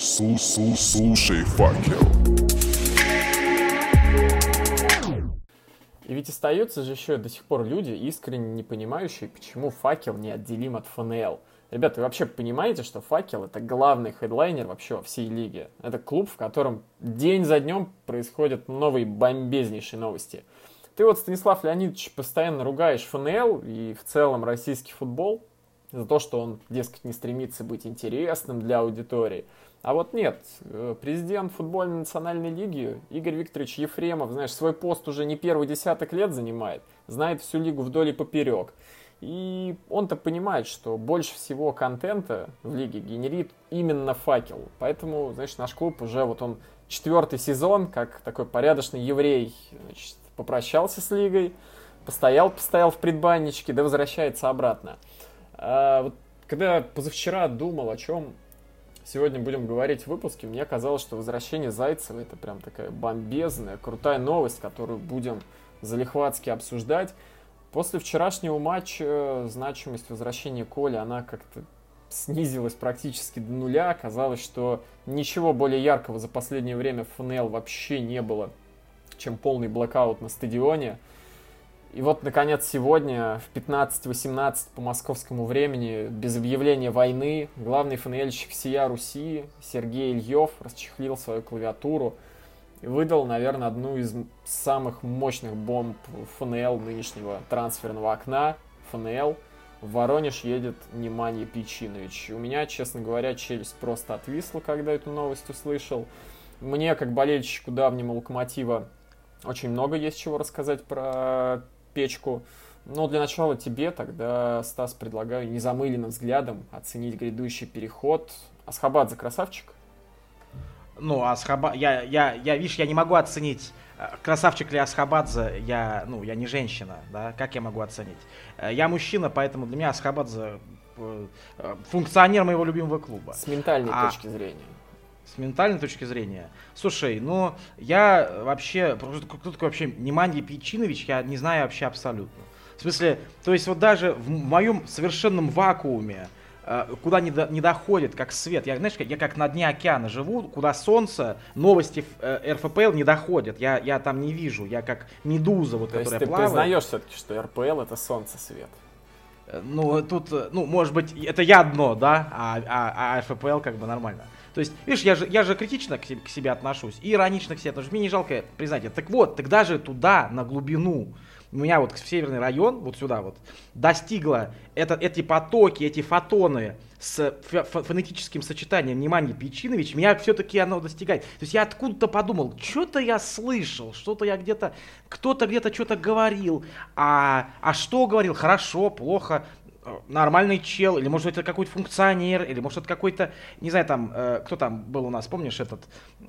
Слушай факел. И ведь остаются же еще до сих пор люди, искренне не понимающие, почему факел неотделим от ФНЛ. Ребята, вы вообще понимаете, что факел это главный хедлайнер вообще во всей лиге? Это клуб, в котором день за днем происходят новые бомбезнейшие новости. Ты вот, Станислав Леонидович, постоянно ругаешь ФНЛ и в целом российский футбол за то, что он, дескать, не стремится быть интересным для аудитории. А вот нет, э, президент футбольной национальной лиги Игорь Викторович Ефремов, знаешь, свой пост уже не первый десяток лет занимает, знает всю лигу вдоль и поперек. И он-то понимает, что больше всего контента в лиге генерит именно факел. Поэтому, знаешь, наш клуб уже вот он четвертый сезон, как такой порядочный еврей, значит, попрощался с лигой, постоял, постоял в предбанничке, да возвращается обратно. А вот когда позавчера думал, о чем сегодня будем говорить в выпуске, мне казалось, что возвращение Зайцева это прям такая бомбезная, крутая новость, которую будем залихватски обсуждать. После вчерашнего матча э, значимость возвращения Коли, она как-то снизилась практически до нуля. Казалось, что ничего более яркого за последнее время в ФНЛ вообще не было, чем полный блокаут на стадионе. И вот, наконец, сегодня в 15-18 по московскому времени, без объявления войны, главный ФНЛщик Сия Руси Сергей Ильев расчехлил свою клавиатуру и выдал, наверное, одну из самых мощных бомб ФНЛ нынешнего трансферного окна. ФНЛ в Воронеж едет Неманья Печинович. У меня, честно говоря, челюсть просто отвисла, когда эту новость услышал. Мне, как болельщику давнего Локомотива, очень много есть чего рассказать про печку. Но для начала тебе тогда, Стас, предлагаю незамыленным взглядом оценить грядущий переход. Асхабадзе красавчик? Ну, Асхаба... Я, я, я, видишь, я не могу оценить, э, красавчик ли Асхабадзе, я, ну, я не женщина, да, как я могу оценить? Э, я мужчина, поэтому для меня Асхабадзе э, функционер моего любимого клуба. С ментальной а... точки зрения с ментальной точки зрения. Слушай, ну, я вообще, кто такой вообще Неманья Печинович, я не знаю вообще абсолютно. В смысле, то есть вот даже в моем совершенном вакууме, э, куда не, до, не доходит как свет. Я, знаешь, я как на дне океана живу, куда солнце, новости э, РФПЛ не доходят. Я, я там не вижу. Я как медуза, вот, То которая есть ты плавает. признаешь все-таки, что РПЛ это солнце свет? Э, ну, тут, ну, может быть, это я дно, да, а, а, а РФПЛ как бы нормально. То есть, видишь, я же, я же критично к себе, к себе отношусь и иронично к себе, что мне не жалко признать это. Так вот, тогда же туда, на глубину, у меня вот в северный район, вот сюда вот, достигло это, эти потоки, эти фотоны с фонетическим сочетанием. Внимания Печинович, меня все-таки оно достигает. То есть я откуда-то подумал, что-то я слышал, что-то я где-то, кто-то где-то что-то говорил, а, а что говорил, хорошо, плохо, нормальный чел, или может это какой-то функционер, или может это какой-то, не знаю, там, э, кто там был у нас, помнишь этот?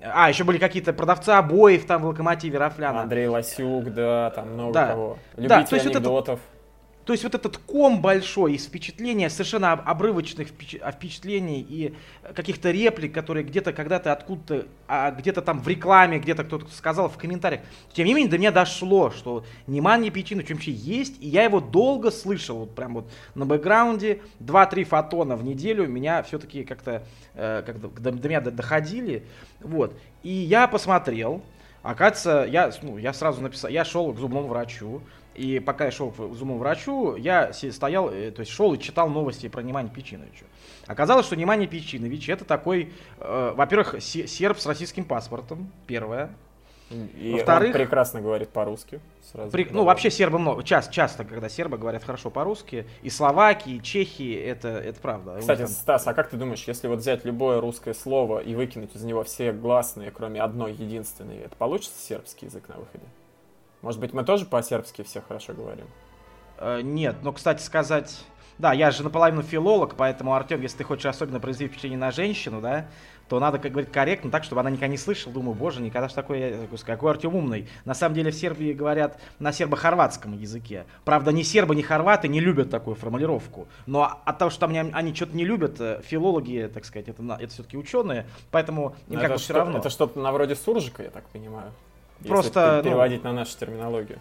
А, еще были какие-то продавцы обоев там в Локомотиве Рафляна. Андрей Лосюк, да, там много да. кого. Любители да, то есть анекдотов. Вот это, то есть вот этот ком большой из впечатлений, совершенно обрывочных впечатлений и каких-то реплик, которые где-то когда-то откуда-то, а где-то там в рекламе, где-то кто-то сказал в комментариях. Тем не менее, до меня дошло, что Неман Печинович вообще есть, и я его долго слышал, вот прям вот на бэкграунде, 2-3 фотона в неделю меня все-таки как-то э, как до, до меня доходили. Вот. И я посмотрел, оказывается, я, ну, я сразу написал, я шел к зубному врачу, и пока я шел к зубному врачу, я стоял, э, то есть шел и читал новости про Немани Печиновича. Оказалось, что Немани Печинович это такой, э, во-первых, серб с российским паспортом, первое. И Во-вторых, он прекрасно говорит по-русски. При, ну, вообще сербы много. Часто, часто, когда сербы говорят хорошо по-русски, и словаки, и чехи, это, это правда. Кстати, Стас, а как ты думаешь, если вот взять любое русское слово и выкинуть из него все гласные, кроме одной единственной, это получится сербский язык на выходе? Может быть, мы тоже по-сербски все хорошо говорим? Э, нет, но, кстати сказать... Да, я же наполовину филолог, поэтому, Артем, если ты хочешь особенно произвести впечатление на женщину, да, то надо, как говорить, корректно, так, чтобы она никогда не слышала. Думаю, боже, никогда ж такой, какой Артем умный. На самом деле в Сербии говорят на сербо-хорватском языке. Правда, ни сербы, ни хорваты не любят такую формулировку. Но от того, что они, они что-то не любят, э, филологи, так сказать, это, это все-таки ученые, поэтому им Но как бы все равно. Это что-то на вроде суржика, я так понимаю. Просто переводить ну, на нашу терминологию.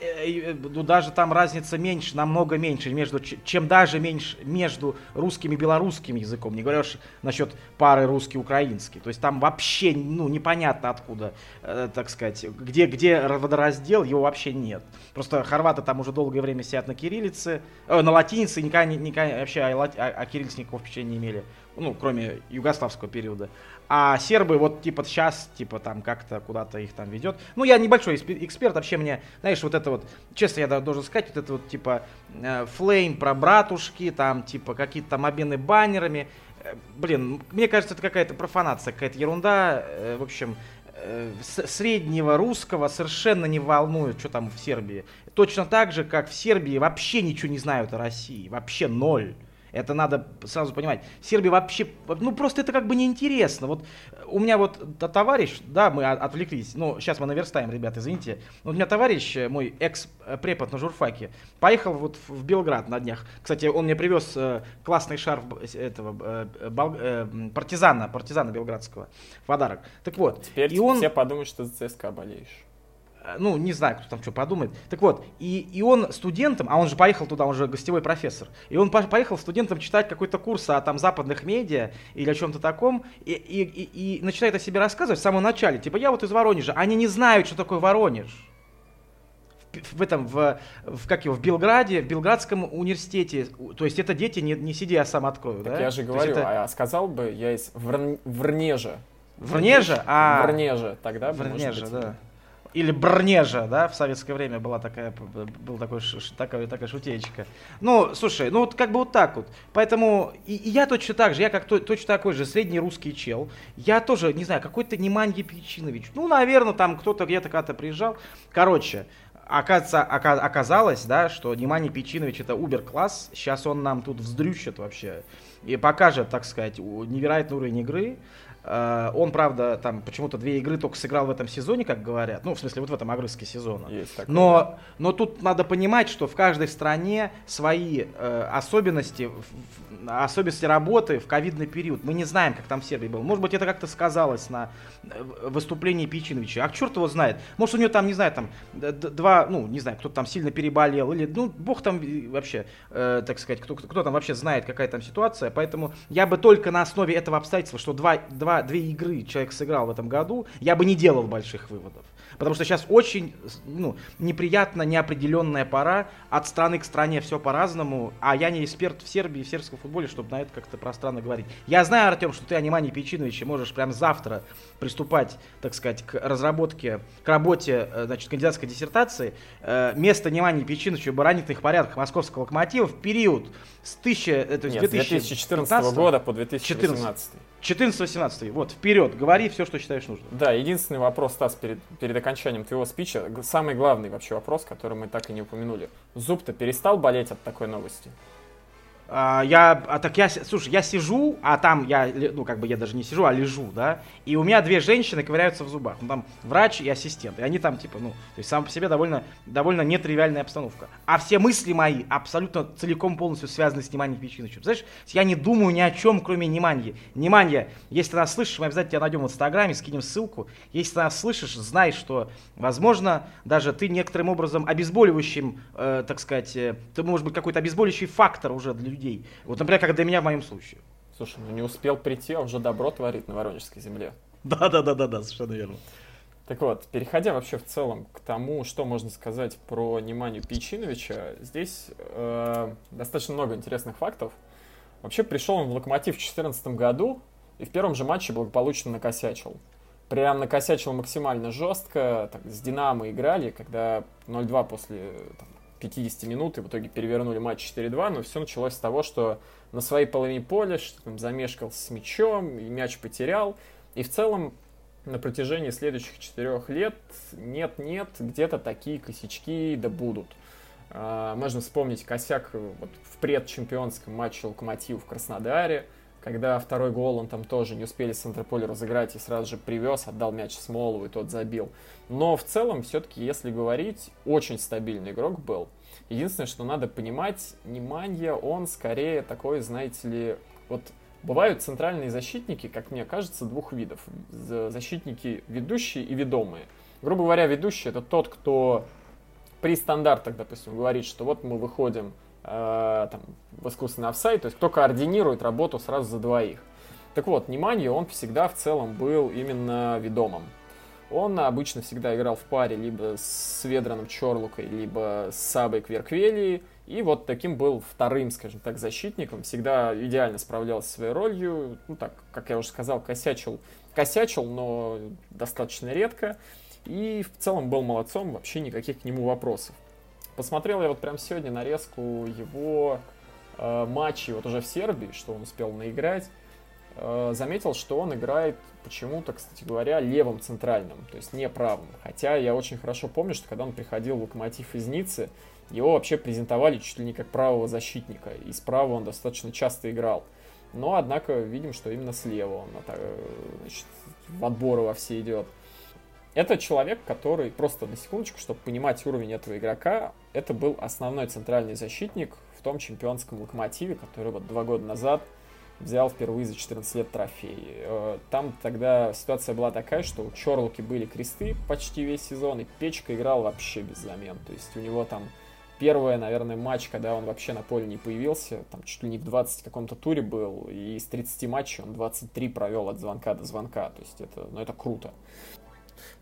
э, ну, даже там разница меньше, намного меньше, между, чем даже меньше между русским и белорусским языком. Не говоря уж насчет пары русский-украинский. То есть там вообще, ну, непонятно откуда, э, так сказать, где, где водораздел, его вообще нет. Просто хорваты там уже долгое время сидят на кириллице, э, на латинице, никогда, никогда вообще о, о, о кириллице никакого впечатления не имели. Ну, кроме югославского периода. А сербы вот типа сейчас, типа там как-то куда-то их там ведет. Ну, я небольшой эксперт, вообще мне, знаешь, вот это вот, честно я должен сказать, вот это вот типа э, флейм про братушки, там типа какие-то там обмены баннерами. Э, блин, мне кажется, это какая-то профанация, какая-то ерунда. Э, в общем, среднего русского совершенно не волнует, что там в Сербии. Точно так же, как в Сербии вообще ничего не знают о России. Вообще ноль. Это надо сразу понимать. Сербия вообще, ну просто это как бы неинтересно. Вот у меня вот товарищ, да, мы отвлеклись, ну сейчас мы наверстаем, ребята, извините. У меня товарищ, э, мой экс-препод на журфаке, поехал вот в Белград на днях. Кстати, он мне привез э, классный шарф этого э, бал, партизана, партизана белградского в подарок. Так вот. Теперь и он... все подумают, что за ЦСКА болеешь. Э, ну, не знаю, кто там что подумает. Так вот, и, и он студентам, а он же поехал туда, он же гостевой профессор, и он поехал студентам читать какой-то курс о там западных медиа или о чем-то таком, и, и, и, и начинает о себе рассказывать в самом начале. Типа, я вот из Воронежа. Они не знают, что такое Воронеж. В, в этом, в, в, как его, в Белграде, в Белградском университете. То есть это дети, не, не сиди, я сам открою, так да? я же говорю, это... а сказал бы я из Вр... Врнежа. Врнежа? А... Врнежа, тогда Врнежа, да или Бронежа, да, в советское время была такая, был такой, такая, такая шутеечка. Ну, слушай, ну вот как бы вот так вот. Поэтому и, и я точно так же, я как то, точно такой же средний русский чел. Я тоже, не знаю, какой-то Неманье Печинович. Ну, наверное, там кто-то где-то когда-то приезжал. Короче, оказывается, оказалось, да, что Неманье Печинович это убер-класс. Сейчас он нам тут вздрющит вообще и покажет, так сказать, невероятный уровень игры. Э, он, правда, там почему-то две игры только сыграл в этом сезоне, как говорят. Ну, в смысле, вот в этом огрызке сезона. Есть такое. Но, но тут надо понимать, что в каждой стране свои э, особенности, особенности работы в ковидный период. Мы не знаем, как там в Сербии было. Может быть, это как-то сказалось на э, выступлении Пичиновича. А черт его знает. Может, у него там, не знаю, там два, ну, не знаю, кто-то там сильно переболел. Или, ну, бог там вообще, э, так сказать, кто, кто там вообще знает, какая там ситуация. Поэтому я бы только на основе этого обстоятельства, что два, два два, две игры человек сыграл в этом году, я бы не делал больших выводов. Потому что сейчас очень ну, неприятно неопределенная пора. От страны к стране все по-разному. А я не эксперт в Сербии, в сербском футболе, чтобы на это как-то пространно говорить. Я знаю, Артем, что ты, Анимани Печинович, можешь прямо завтра приступать, так сказать, к разработке, к работе, э, значит, кандидатской диссертации. Э, место Анимани Печиновича в оборонительных порядках московского локомотива в период с, 1000, э, то есть Нет, 2014 года по 2018. 14-18. Вот, вперед, говори все, что считаешь нужным. Да, единственный вопрос, Стас, перед, перед окончанием твоего спича, самый главный вообще вопрос, который мы так и не упомянули. Зуб-то перестал болеть от такой новости? А, я, а так я, слушай, я сижу, а там я, ну, как бы я даже не сижу, а лежу, да, и у меня две женщины ковыряются в зубах, ну, там врач и ассистент, и они там, типа, ну, то есть сам по себе довольно, довольно нетривиальная обстановка. А все мысли мои абсолютно целиком полностью связаны с Неманьей Печиновичем. Знаешь, я не думаю ни о чем, кроме Неманьи. Неманья, если ты нас слышишь, мы обязательно тебя найдем в Инстаграме, скинем ссылку. Если ты нас слышишь, знай, что, возможно, даже ты некоторым образом обезболивающим, э, так сказать, э, ты, может быть, какой-то обезболивающий фактор уже для людей. Вот, например, как для меня в моем случае. Слушай, ну не успел прийти, а уже добро творит на Воронежской земле. Да-да-да-да, совершенно верно. Так вот, переходя вообще в целом к тому, что можно сказать про Неманию Пичиновича, здесь э, достаточно много интересных фактов. Вообще пришел он в Локомотив в 2014 году и в первом же матче благополучно накосячил. Прям накосячил максимально жестко. Так, с Динамо играли, когда 0-2 после там, 50 минут и в итоге перевернули матч 4-2, но все началось с того, что на своей половине поля что там замешкался с мячом, и мяч потерял. И в целом на протяжении следующих четырех лет нет-нет, где-то такие косячки да будут. А, можно вспомнить косяк вот в предчемпионском матче Локомотива в Краснодаре, когда второй гол он там тоже не успели с Антрополя разыграть и сразу же привез, отдал мяч Смолову и тот забил. Но в целом, все-таки, если говорить, очень стабильный игрок был. Единственное, что надо понимать, Неманья, он скорее такой, знаете ли, вот бывают центральные защитники, как мне кажется, двух видов. Защитники ведущие и ведомые. Грубо говоря, ведущий это тот, кто при стандартах, допустим, говорит, что вот мы выходим э, там, в искусственный офсайт, то есть кто координирует работу сразу за двоих. Так вот, внимание, он всегда в целом был именно ведомым. Он обычно всегда играл в паре либо с Ведраном Чорлукой, либо с Сабой Кверквелией. И вот таким был вторым, скажем так, защитником. Всегда идеально справлялся своей ролью. Ну так, как я уже сказал, косячил, косячил, но достаточно редко. И в целом был молодцом, вообще никаких к нему вопросов. Посмотрел я вот прям сегодня нарезку его э, матчей вот уже в Сербии, что он успел наиграть. Э, заметил, что он играет почему-то, кстати говоря, левым центральным, то есть не правым. Хотя я очень хорошо помню, что когда он приходил в Локомотив из Ниццы, его вообще презентовали чуть ли не как правого защитника, и справа он достаточно часто играл. Но, однако, видим, что именно слева он э, значит, в отборы во все идет. Это человек, который, просто на секундочку, чтобы понимать уровень этого игрока, это был основной центральный защитник в том чемпионском локомотиве, который вот два года назад взял впервые за 14 лет трофей. Э, там тогда ситуация была такая, что у Чорлуки были кресты почти весь сезон, и Печка играл вообще без замен. То есть у него там первый, наверное, матч, когда он вообще на поле не появился, там чуть ли не в 20 каком-то туре был, и из 30 матчей он 23 провел от звонка до звонка. То есть это, ну, это круто.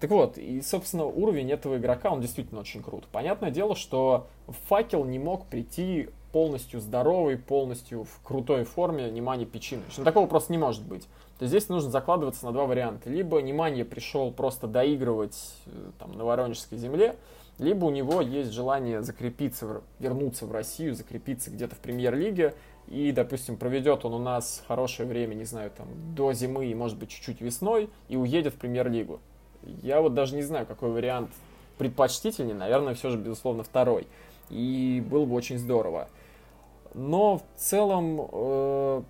Так вот, и, собственно, уровень этого игрока, он действительно очень крут. Понятное дело, что Факел не мог прийти полностью здоровый, полностью в крутой форме Немани Печины. Ну, такого просто не может быть. То есть здесь нужно закладываться на два варианта. Либо Неманья пришел просто доигрывать э, там, на Воронежской земле, либо у него есть желание закрепиться, вернуться в Россию, закрепиться где-то в премьер-лиге, и, допустим, проведет он у нас хорошее время, не знаю, там, до зимы и, может быть, чуть-чуть весной, и уедет в премьер-лигу. Я вот даже не знаю, какой вариант предпочтительнее, наверное, все же, безусловно, второй. И было бы очень здорово. Но в целом э,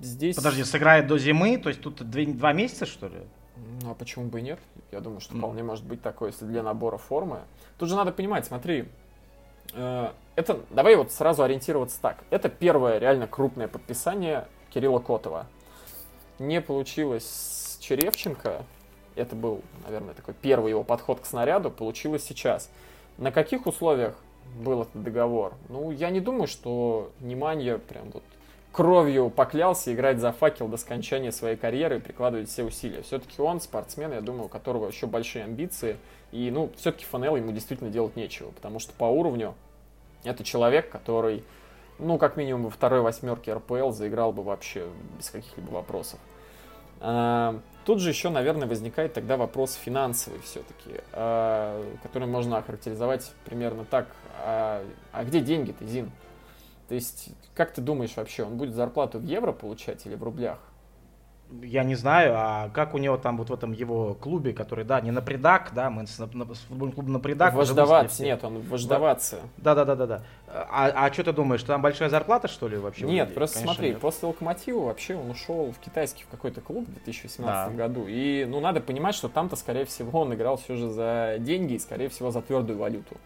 здесь... Подожди, сыграет до зимы, то есть тут два месяца, что ли? Ну, а почему бы и нет? Я думаю, что вполне mm. может быть такое, если для набора формы. Тут же надо понимать, смотри, э, это, давай вот сразу ориентироваться так. Это первое реально крупное подписание Кирилла Котова. Не получилось с Черевченко, это был, наверное, такой первый его подход к снаряду, получилось сейчас. На каких условиях был этот договор? Ну, я не думаю, что Неманья прям вот кровью поклялся играть за факел до скончания своей карьеры и прикладывать все усилия. Все-таки он спортсмен, я думаю, у которого еще большие амбиции. И, ну, все-таки ФНЛ ему действительно делать нечего, потому что по уровню это человек, который, ну, как минимум во второй восьмерке РПЛ заиграл бы вообще без каких-либо вопросов. Тут же еще, наверное, возникает тогда вопрос финансовый все-таки, а, который можно охарактеризовать примерно так. А, а где деньги-то, Зин? То есть, как ты думаешь вообще, он будет зарплату в евро получать или в рублях? Я не знаю, а как у него там вот в этом его клубе, который, да, не на предак, да, мы с, на, с футбольным клубом на предак. Вождоваться, нет, он вождоваться. Да, да, да, да, да. А, а что ты думаешь, там большая зарплата, что ли, вообще? Нет, просто Конечно, смотри, нет. после Локомотива вообще он ушел в китайский в какой-то клуб в 2018 да. году. И, ну, надо понимать, что там-то, скорее всего, он играл все же за деньги и, скорее всего, за твердую валюту.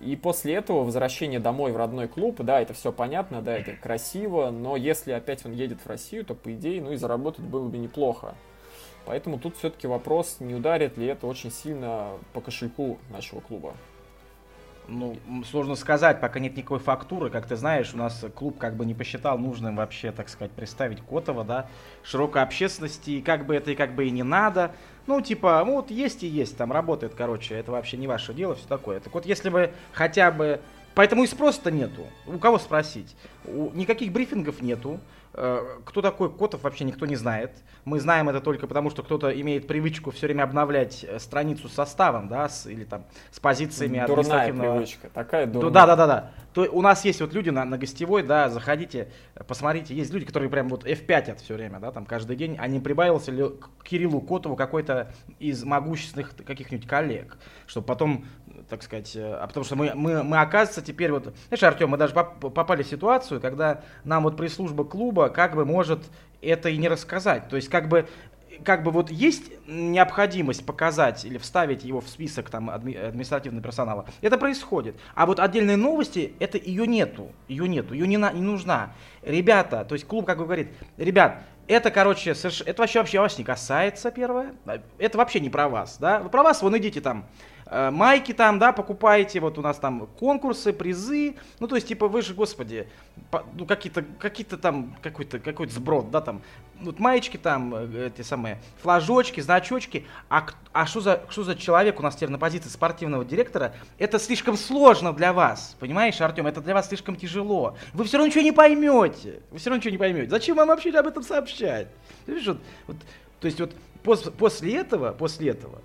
И после этого возвращение домой в родной клуб, да, это все понятно, да, это красиво, но если опять он едет в Россию, то, по идее, ну и заработать было бы неплохо. Поэтому тут все-таки вопрос, не ударит ли это очень сильно по кошельку нашего клуба. Ну, сложно сказать, пока нет никакой фактуры. Как ты знаешь, у нас клуб как бы не посчитал нужным вообще, так сказать, представить Котова, да, широкой общественности, и как бы это и как бы и не надо. Ну, типа, ну вот есть и есть, там работает, короче, это вообще не ваше дело, все такое. Так вот, если бы хотя бы... Поэтому и спроса-то нету. У кого спросить? У... Никаких брифингов нету. Э, кто такой Котов, вообще никто не знает. Мы знаем это только потому, что кто-то имеет привычку все время обновлять э, страницу с составом, да, с, или там с позициями дурная административного... привычка, такая дурная. Да, да, да, да. То у нас есть вот люди на, на гостевой, да, заходите, посмотрите, есть люди, которые прям вот F5 от все время, да, там каждый день, а не прибавился ли к Кириллу Котову какой-то из могущественных каких-нибудь коллег, чтобы потом так сказать, э, а потому что мы, мы, мы оказывается, теперь вот, знаешь, Артем, мы даже попали в ситуацию, когда нам вот пресс-служба клуба как бы может это и не рассказать. То есть как бы как бы вот есть необходимость показать или вставить его в список там адми- административного персонала, это происходит. А вот отдельные новости, это ее нету, ее нету, ее не, на, не нужна. Ребята, то есть клуб как бы говорит, ребят, это, короче, это вообще, вообще вас не касается, первое. Это вообще не про вас, да. Про вас, вон идите там э, майки там, да, покупаете, вот у нас там конкурсы, призы, ну, то есть, типа, вы же, господи, по, ну, какие-то, какие-то там, какой-то, какой-то сброд, да, там, вот маечки там, э, эти самые, флажочки, значочки, а, а что за, что за человек у нас теперь на позиции спортивного директора, это слишком сложно для вас, понимаешь, Артем, это для вас слишком тяжело, вы все равно ничего не поймете, вы все равно ничего не поймете, зачем вам вообще об этом сообщать? Видишь, вот, вот, то есть вот после, после этого, после этого,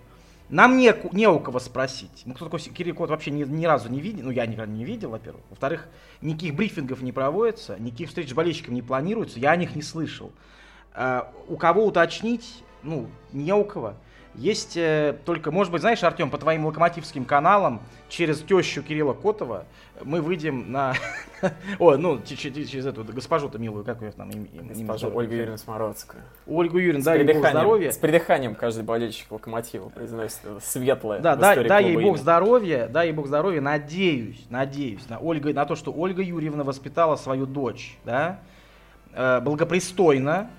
нам не, не у кого спросить. Ну, кто такой Кирилл Кот вообще ни, ни разу не видел. Ну, я никогда не видел, во-первых. Во-вторых, никаких брифингов не проводится, никаких встреч с болельщиками не планируется, я о них не слышал. А, у кого уточнить? Ну, не у кого. Есть э, только, может быть, знаешь, Артем, по твоим локомотивским каналам, через тещу Кирилла Котова, мы выйдем на... О, ну, через эту госпожу-то милую, как ее там Госпожа Ольга Юрьевна Смородская. Ольгу Юрьевну, дай ей бог здоровья. С придыханием каждый болельщик локомотива произносит светлое Да, дай, дай ей бог здоровья, дай ей бог здоровья, надеюсь, надеюсь на, Ольга, на то, что Ольга Юрьевна воспитала свою дочь, да, э, благопристойно,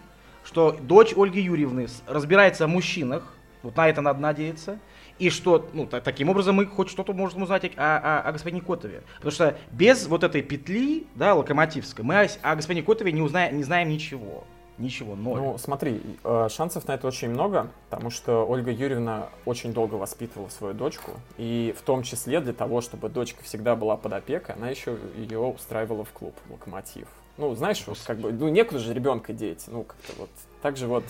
что дочь Ольги Юрьевны разбирается в мужчинах, вот на это надо надеяться. И что, ну, таким образом мы хоть что-то можем узнать о, о, о господине Котове. Потому что без вот этой петли, да, локомотивской, мы о, о господине Котове не, узнаем, не знаем ничего. Ничего, ноль. Ну, смотри, э, шансов на это очень много, потому что Ольга Юрьевна очень долго воспитывала свою дочку, и в том числе для того, чтобы дочка всегда была под опекой, она еще ее устраивала в клуб «Локомотив». Ну, знаешь, вот как бы, ну, некуда же ребенка деть, ну, как-то вот, так же вот,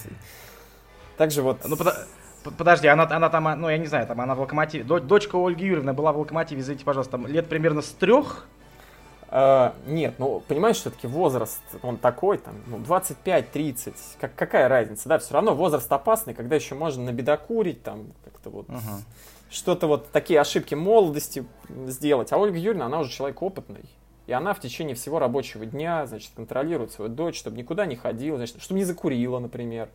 так же вот... Ну, под... Подожди, она, она там, ну я не знаю, там она в локомотиве. Дочка Ольги Юрьевны была в локомотиве, извините, пожалуйста, там лет примерно с трех. Uh, нет, ну, понимаешь, все-таки возраст, он такой, там, ну, 25-30, как, какая разница, да, все равно возраст опасный, когда еще можно набедокурить, там, как-то вот, uh-huh. что-то вот, такие ошибки молодости сделать, а Ольга Юрьевна, она уже человек опытный, и она в течение всего рабочего дня, значит, контролирует свою дочь, чтобы никуда не ходила, значит, чтобы не закурила, например,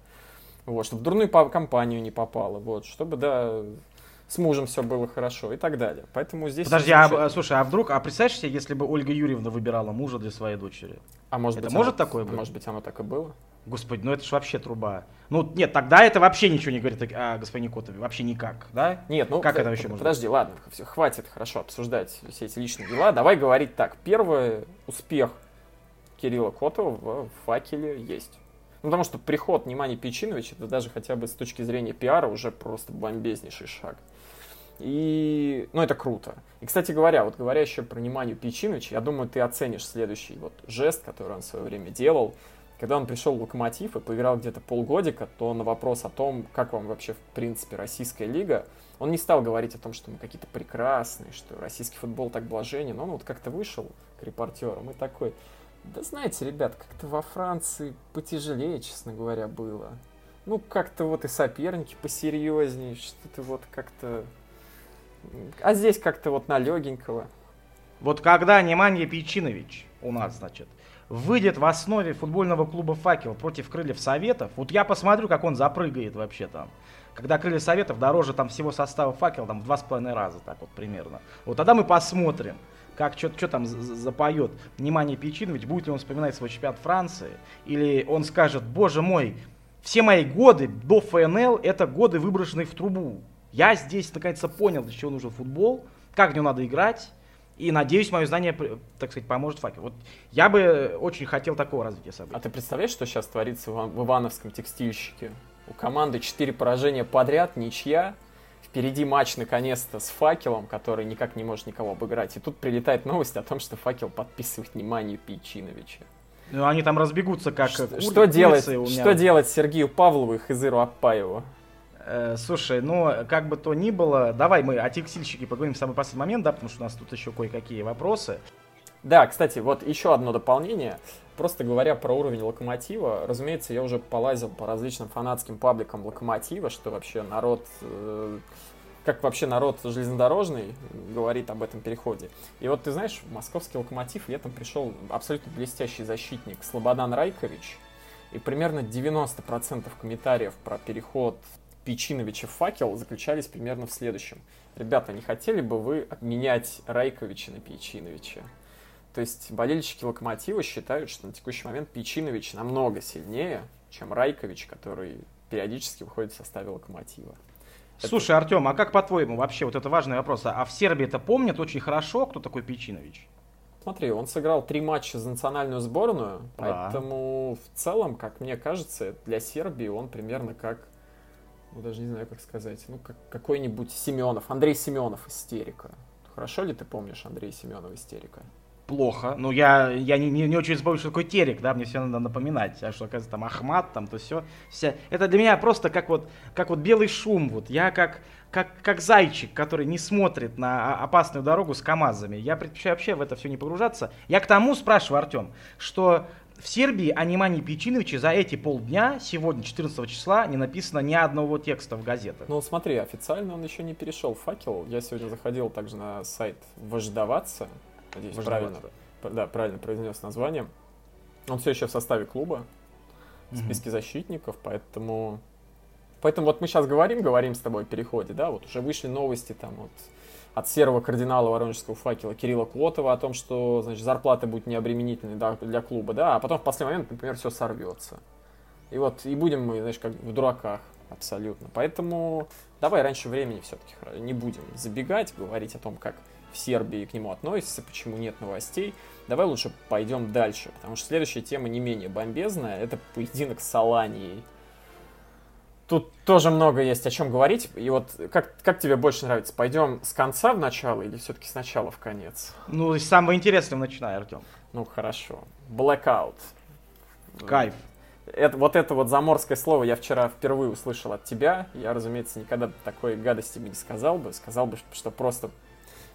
вот, чтобы в дурную компанию не попало, вот, чтобы, да, с мужем все было хорошо и так далее. Поэтому здесь... Подожди, а, слушай, а вдруг, а представь себе, если бы Ольга Юрьевна выбирала мужа для своей дочери? А может это быть, может оно, такое быть? Может быть, оно так и было? Господи, ну это ж вообще труба. Ну нет, тогда это вообще ничего не говорит о господине Котове, вообще никак, да? Нет, ну как это вообще может Подожди, ладно, все, хватит хорошо обсуждать все эти личные дела. Давай говорить так. Первый успех Кирилла Котова в факеле есть. Ну, потому что приход Немани Печинович, это даже хотя бы с точки зрения пиара уже просто бомбезнейший шаг. И, ну, это круто. И, кстати говоря, вот говоря еще про Неманию Печиновича, я думаю, ты оценишь следующий вот жест, который он в свое время делал. Когда он пришел в Локомотив и поиграл где-то полгодика, то на вопрос о том, как вам вообще, в принципе, российская лига, он не стал говорить о том, что мы какие-то прекрасные, что российский футбол так блаженен. Он вот как-то вышел к репортерам и такой, да знаете, ребят, как-то во Франции потяжелее, честно говоря, было. Ну, как-то вот и соперники посерьезнее, что-то вот как-то... А здесь как-то вот на легенького. Вот когда Неманья Пичинович у нас, значит, выйдет в основе футбольного клуба «Факел» против Крыльев Советов, вот я посмотрю, как он запрыгает вообще там. Когда Крылья Советов дороже там всего состава «Факел» там в два с половиной раза, так вот примерно. Вот тогда мы посмотрим как что там запоет внимание Печинович, будет ли он вспоминать свой чемпионат Франции, или он скажет, боже мой, все мои годы до ФНЛ это годы выброшенные в трубу. Я здесь наконец-то понял, для чего нужен футбол, как в него надо играть, и надеюсь, мое знание, так сказать, поможет факел. Вот я бы очень хотел такого развития событий. А ты представляешь, что сейчас творится в Ивановском текстильщике? У команды 4 поражения подряд, ничья, впереди матч наконец-то с факелом, который никак не может никого обыграть. И тут прилетает новость о том, что факел подписывает внимание Пейчиновича. Ну, они там разбегутся как что, кур... что делать, меня... что делать Сергею Павлову и Хызыру Апаеву? Э, слушай, ну, как бы то ни было, давай мы о текстильщике поговорим в самый последний момент, да, потому что у нас тут еще кое-какие вопросы. Да, кстати, вот еще одно дополнение. Просто говоря про уровень локомотива, разумеется, я уже полазил по различным фанатским пабликам локомотива, что вообще народ, э, как вообще народ железнодорожный говорит об этом переходе. И вот ты знаешь, московский локомотив летом пришел абсолютно блестящий защитник Слободан Райкович, и примерно 90% комментариев про переход Печиновича в факел заключались примерно в следующем. Ребята, не хотели бы вы обменять Райковича на Печиновича? То есть болельщики Локомотива считают, что на текущий момент Печинович намного сильнее, чем Райкович, который периодически выходит в составе Локомотива. Слушай, Артем, а как по-твоему вообще, вот это важный вопрос, а в Сербии это помнят очень хорошо, кто такой Печинович? Смотри, он сыграл три матча за национальную сборную, да. поэтому в целом, как мне кажется, для Сербии он примерно как, ну даже не знаю, как сказать, ну как какой-нибудь Семенов, Андрей Семенов истерика. Хорошо ли ты помнишь Андрея Семенова истерика? Плохо. Ну, я, я не, не, не очень вспомню, что такое терек, да, мне все надо напоминать. А что, оказывается, там Ахмат, там, то все. Вся... Это для меня просто как вот, как вот белый шум. Вот. Я как, как, как зайчик, который не смотрит на опасную дорогу с КАМАЗами. Я предпочитаю вообще в это все не погружаться. Я к тому спрашиваю, Артем, что в Сербии о Немане за эти полдня, сегодня, 14 числа, не написано ни одного текста в газетах. Ну, смотри, официально он еще не перешел в факел. Я сегодня заходил также на сайт «Вождаваться», Надеюсь, правильно, да, правильно произнес название. Он все еще в составе клуба, в списке защитников, поэтому... Поэтому вот мы сейчас говорим, говорим с тобой о переходе, да, вот уже вышли новости там вот от серого кардинала Воронежского факела Кирилла Котова о том, что, значит, зарплата будет необременительной да, для клуба, да, а потом в последний момент, например, все сорвется. И вот, и будем мы, знаешь, как в дураках абсолютно. Поэтому давай раньше времени все-таки не будем забегать, говорить о том, как в Сербии к нему относится, почему нет новостей. Давай лучше пойдем дальше, потому что следующая тема не менее бомбезная. Это поединок с Аланией. Тут тоже много есть о чем говорить. И вот как, как тебе больше нравится? Пойдем с конца в начало или все-таки сначала в конец? Ну, с самого интересного начинай, Артем. Ну, хорошо. Blackout. Кайф. Это, вот это вот заморское слово я вчера впервые услышал от тебя. Я, разумеется, никогда такой гадости бы не сказал бы. Сказал бы, что просто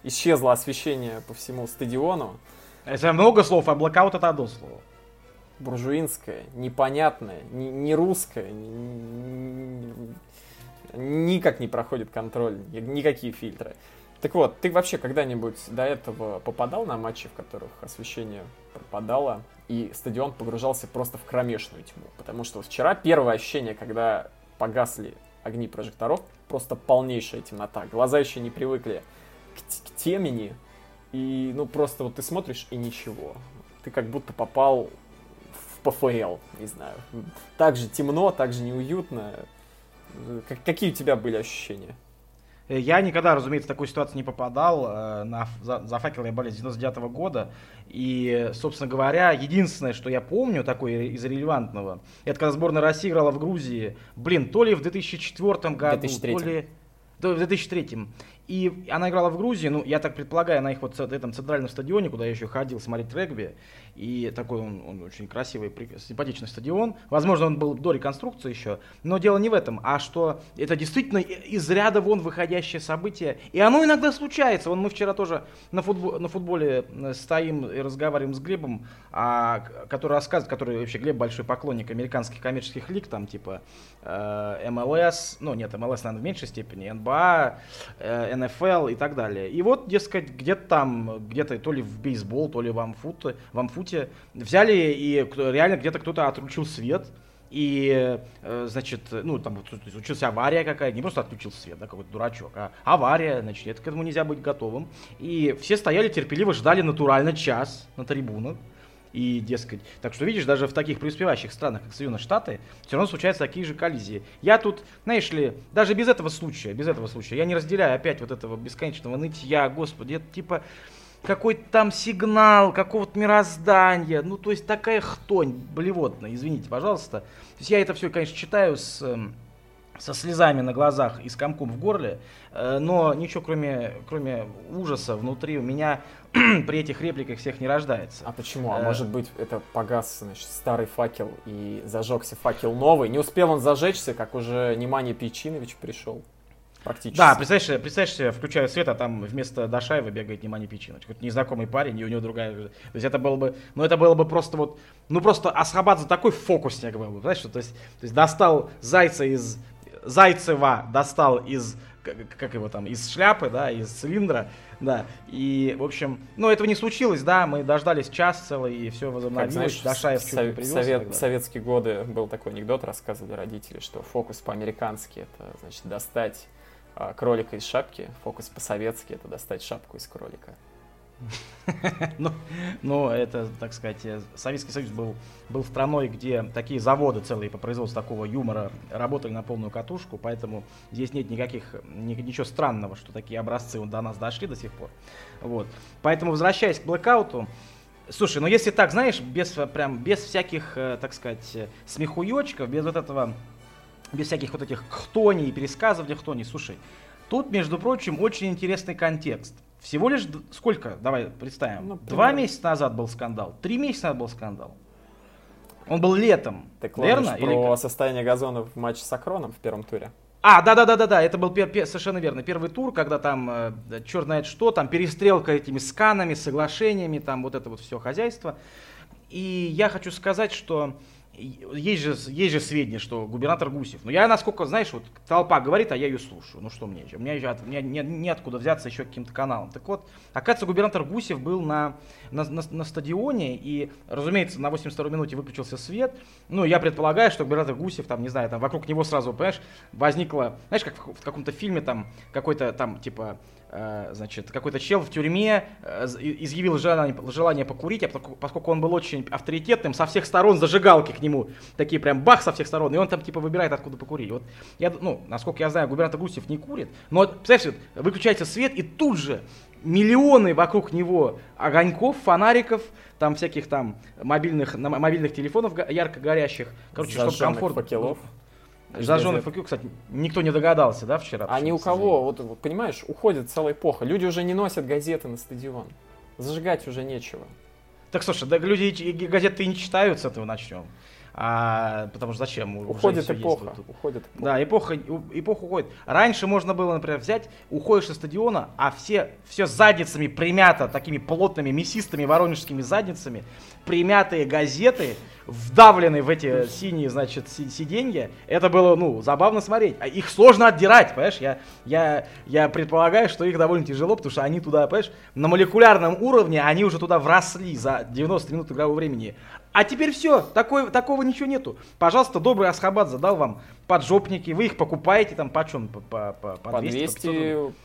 исчезло освещение по всему стадиону. Это много слов, а блокаут это одно слово. Буржуинское, непонятное, не, не русское, не, никак не проходит контроль, никакие фильтры. Так вот, ты вообще когда-нибудь до этого попадал на матчи, в которых освещение пропадало, и стадион погружался просто в кромешную тьму? Потому что вчера первое ощущение, когда погасли огни прожекторов, просто полнейшая темнота. Глаза еще не привыкли к, к темени, и, ну, просто вот ты смотришь и ничего. Ты как будто попал в ПФЛ, не знаю. Так же темно, так же неуютно. Как, какие у тебя были ощущения? Я никогда, разумеется, в такую ситуацию не попадал. Э, на, за, за факел я болею с 99 -го года. И, собственно говоря, единственное, что я помню такое из релевантного, это когда сборная России играла в Грузии, блин, то ли в 2004 году, 2003. то ли... В 2003. И она играла в Грузии, ну, я так предполагаю, на их вот этом центральном стадионе, куда я еще ходил смотреть регби. И такой он, он очень красивый, симпатичный стадион. Возможно, он был до реконструкции еще. Но дело не в этом, а что это действительно из ряда вон выходящее событие. И оно иногда случается. Вон мы вчера тоже на, футбол, на футболе э, стоим и разговариваем с Глебом, а, который рассказывает, который вообще Глеб большой поклонник американских коммерческих лиг, там типа э, МЛС, ну нет, МЛС, наверное, в меньшей степени, НБА, э, НФЛ и так далее. И вот, дескать, где-то там, где-то то ли в бейсбол, то ли в амфут, в амфуте взяли и реально где-то кто-то отключил свет, и, э, значит, ну, там случилась авария какая-то, не просто отключил свет, да, какой-то дурачок, а авария, значит, это к этому нельзя быть готовым. И все стояли терпеливо, ждали натурально час на трибунах. И, дескать, так что видишь, даже в таких преуспевающих странах, как Соединенные Штаты, все равно случаются такие же коллизии. Я тут, знаешь ли, даже без этого случая, без этого случая, я не разделяю опять вот этого бесконечного нытья, господи, это типа какой-то там сигнал какого-то мироздания, ну, то есть такая хтонь блевотная, извините, пожалуйста. То есть я это все, конечно, читаю с эм, со слезами на глазах и с комком в горле, э, но ничего кроме, кроме ужаса внутри у меня при этих репликах всех не рождается. А почему? А э, может быть это погас значит, старый факел и зажегся факел новый? Не успел он зажечься, как уже Немания Печинович пришел? Практически. Да, представляешь, представляешь себе, включаю свет, а там вместо Дашаева бегает Немани Печинович. Какой-то незнакомый парень, и у него другая... То есть это было бы... Ну, это было бы просто вот... Ну, просто Асхабадзе такой фокусник был бы, знаешь, что, то есть, то есть достал зайца из Зайцева достал из как, как его там, из шляпы, да, из цилиндра, да, и, в общем, ну, этого не случилось, да, мы дождались час целый, и все возобновилось, как, знаешь, Дашаев чуть привез. Совет, в советские годы был такой анекдот, рассказывали родители, что фокус по-американски это, значит, достать а, кролика из шапки, фокус по-советски это достать шапку из кролика. Ну, ну, это, так сказать, э, Советский Союз был, был страной, где такие заводы целые по производству такого юмора работали на полную катушку, поэтому здесь нет никаких, ничего странного, что такие образцы до нас дошли до сих пор. Вот. Поэтому, возвращаясь к блэкауту, Слушай, ну если так, знаешь, без прям без всяких, э, так сказать, смехуёчков, без вот этого, без всяких вот этих хтоней и пересказываний хтоней, слушай, тут, между прочим, очень интересный контекст. Всего лишь сколько? Давай представим. Ну, Два месяца назад был скандал. Три месяца назад был скандал. Он был летом. Так верно? Про Или... состояние газона в матче с Акроном в первом туре. А, да, да, да, да, да, это был пер, пер, совершенно верно. Первый тур, когда там э, черт знает что, там перестрелка этими сканами, соглашениями, там вот это вот все хозяйство. И я хочу сказать, что есть же, есть же сведения, что губернатор Гусев. Но я, насколько, знаешь, вот толпа говорит, а я ее слушаю. Ну что мне? У меня, у меня не, неоткуда взяться еще каким-то каналом. Так вот, оказывается, губернатор Гусев был на, на, на, на стадионе, и, разумеется, на 82-й минуте выключился свет. Ну, я предполагаю, что губернатор Гусев, там, не знаю, там вокруг него сразу, понимаешь, возникла, знаешь, как в, в каком-то фильме, там, какой-то там, типа, значит, какой-то чел в тюрьме э, изъявил желание, желание покурить, а поскольку он был очень авторитетным, со всех сторон зажигалки к нему, такие прям бах со всех сторон, и он там типа выбирает, откуда покурить. Вот я, ну, насколько я знаю, губернатор Гусев не курит, но, представляете, выключается свет, и тут же миллионы вокруг него огоньков, фонариков, там всяких там мобильных, мобильных телефонов ярко горящих, короче, чтобы комфорт. факелов. Зажженных ФК, кстати, никто не догадался, да, вчера? А ни у кого, вот, вот понимаешь, уходит целая эпоха. Люди уже не носят газеты на стадион. Зажигать уже нечего. Так слушай, да люди газеты и не читают, с этого начнем. А, потому что зачем? Уходит эпоха. Уходит эпоха. Да, эпоха, эпоха уходит. Раньше можно было, например, взять, уходишь со стадиона, а все, все задницами примято, такими плотными, мясистыми воронежскими задницами, примятые газеты, вдавлены в эти синие, значит, сиденья. Это было, ну, забавно смотреть. А их сложно отдирать, понимаешь? Я, я, я предполагаю, что их довольно тяжело, потому что они туда, понимаешь, на молекулярном уровне они уже туда вросли за 90 минут игрового времени. А теперь все, такой, такого ничего нету. Пожалуйста, добрый Асхабад задал вам поджопники, вы их покупаете там по чем? По, по, по, по 200,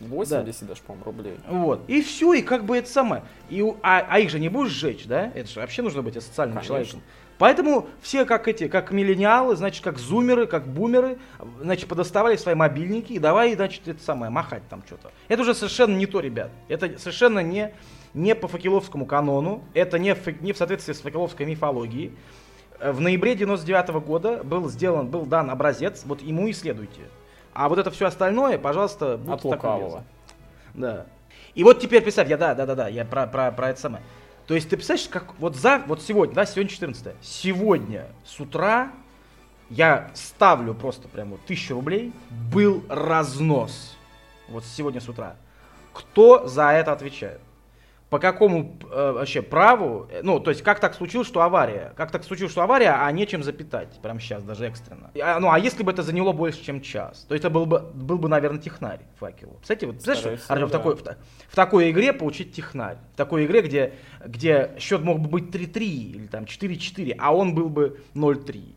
280 да. даже, по-моему, рублей. Вот, и все, и как бы это самое. И, а, а их же не будешь сжечь, да? Это же вообще нужно быть социальным Конечно. человеком. Поэтому все как эти, как миллениалы, значит, как зумеры, как бумеры, значит, подоставали свои мобильники и давай, значит, это самое, махать там что-то. Это уже совершенно не то, ребят. Это совершенно не, не по факеловскому канону, это не в, не в соответствии с факеловской мифологией. В ноябре 99 -го года был сделан, был дан образец, вот ему исследуйте. А вот это все остальное, пожалуйста, будьте От лукавого. Да. И вот теперь представь, я да, да, да, да, я про, про, про это самое. То есть ты представляешь, как вот за, вот сегодня, да, сегодня 14 сегодня с утра я ставлю просто прям вот тысячу рублей, был разнос. Вот сегодня с утра. Кто за это отвечает? По какому э, вообще праву, э, ну, то есть как так случилось, что авария? Как так случилось, что авария, а нечем запитать прямо сейчас, даже экстренно? А, ну, а если бы это заняло больше, чем час? То это был бы, был бы наверное, технарь факелу. Кстати, вот, знаешь, Артем, да. в, такой, в, в такой игре получить технарь. В такой игре, где, где счет мог бы быть 3-3 или там 4-4, а он был бы 0-3.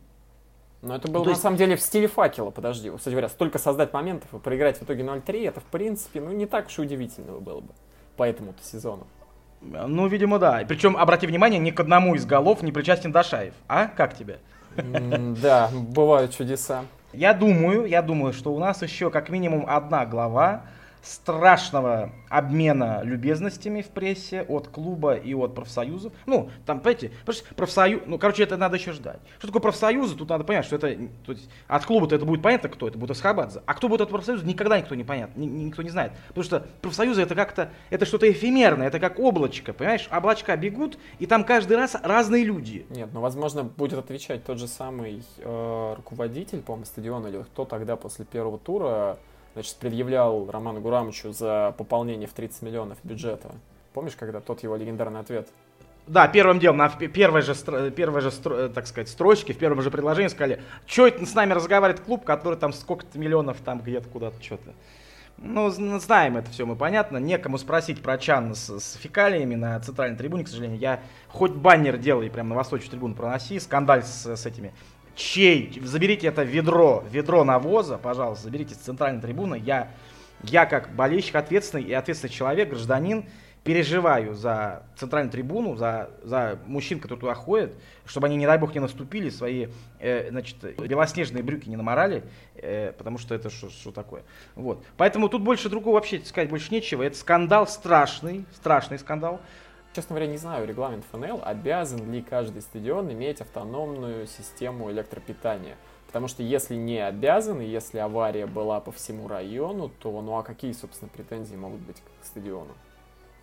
Но это было ну, на есть... самом деле в стиле факела, подожди. Кстати говоря, столько создать моментов и проиграть в итоге 0-3, это в принципе, ну не так уж и удивительно было бы по этому-то сезону. Ну, видимо, да. Причем, обрати внимание, ни к одному из голов не причастен Дашаев. А? Как тебе? Да, бывают чудеса. Я думаю, я думаю, что у нас еще как минимум одна глава страшного обмена любезностями в прессе от клуба и от профсоюзов. Ну, там, понимаете, профсоюз, ну, короче, это надо еще ждать. Что такое профсоюзы? Тут надо понять, что это, то есть, от клуба-то это будет понятно, кто это, будет Асхабадзе. А кто будет от профсоюза, никогда никто не понят, ни, никто не знает. Потому что профсоюзы это как-то, это что-то эфемерное, это как облачко, понимаешь? Облачка бегут, и там каждый раз разные люди. Нет, ну, возможно, будет отвечать тот же самый э, руководитель, по-моему, стадиона, или кто тогда после первого тура значит, предъявлял Роману Гурамовичу за пополнение в 30 миллионов бюджета. Помнишь, когда тот его легендарный ответ? Да, первым делом, на первой же, первой же, так сказать, строчке, в первом же предложении сказали, что это с нами разговаривает клуб, который там сколько-то миллионов там где-то куда-то что-то. Ну, знаем это все, мы понятно. Некому спросить про Чан с, с фекалиями на центральной трибуне, к сожалению. Я хоть баннер делай прямо на восточную трибуну проноси, скандаль с, с этими чей, заберите это ведро, ведро навоза, пожалуйста, заберите с центральной трибуны. Я, я как болельщик ответственный и ответственный человек, гражданин, переживаю за центральную трибуну, за, за мужчин, которые туда ходят, чтобы они, не дай бог, не наступили, свои, э, значит, белоснежные брюки не наморали, э, потому что это что такое. Вот. Поэтому тут больше другого вообще сказать больше нечего. Это скандал страшный, страшный скандал. Честно говоря, не знаю, регламент ФНЛ, обязан ли каждый стадион иметь автономную систему электропитания. Потому что если не обязан, и если авария была по всему району, то ну а какие, собственно, претензии могут быть к стадиону?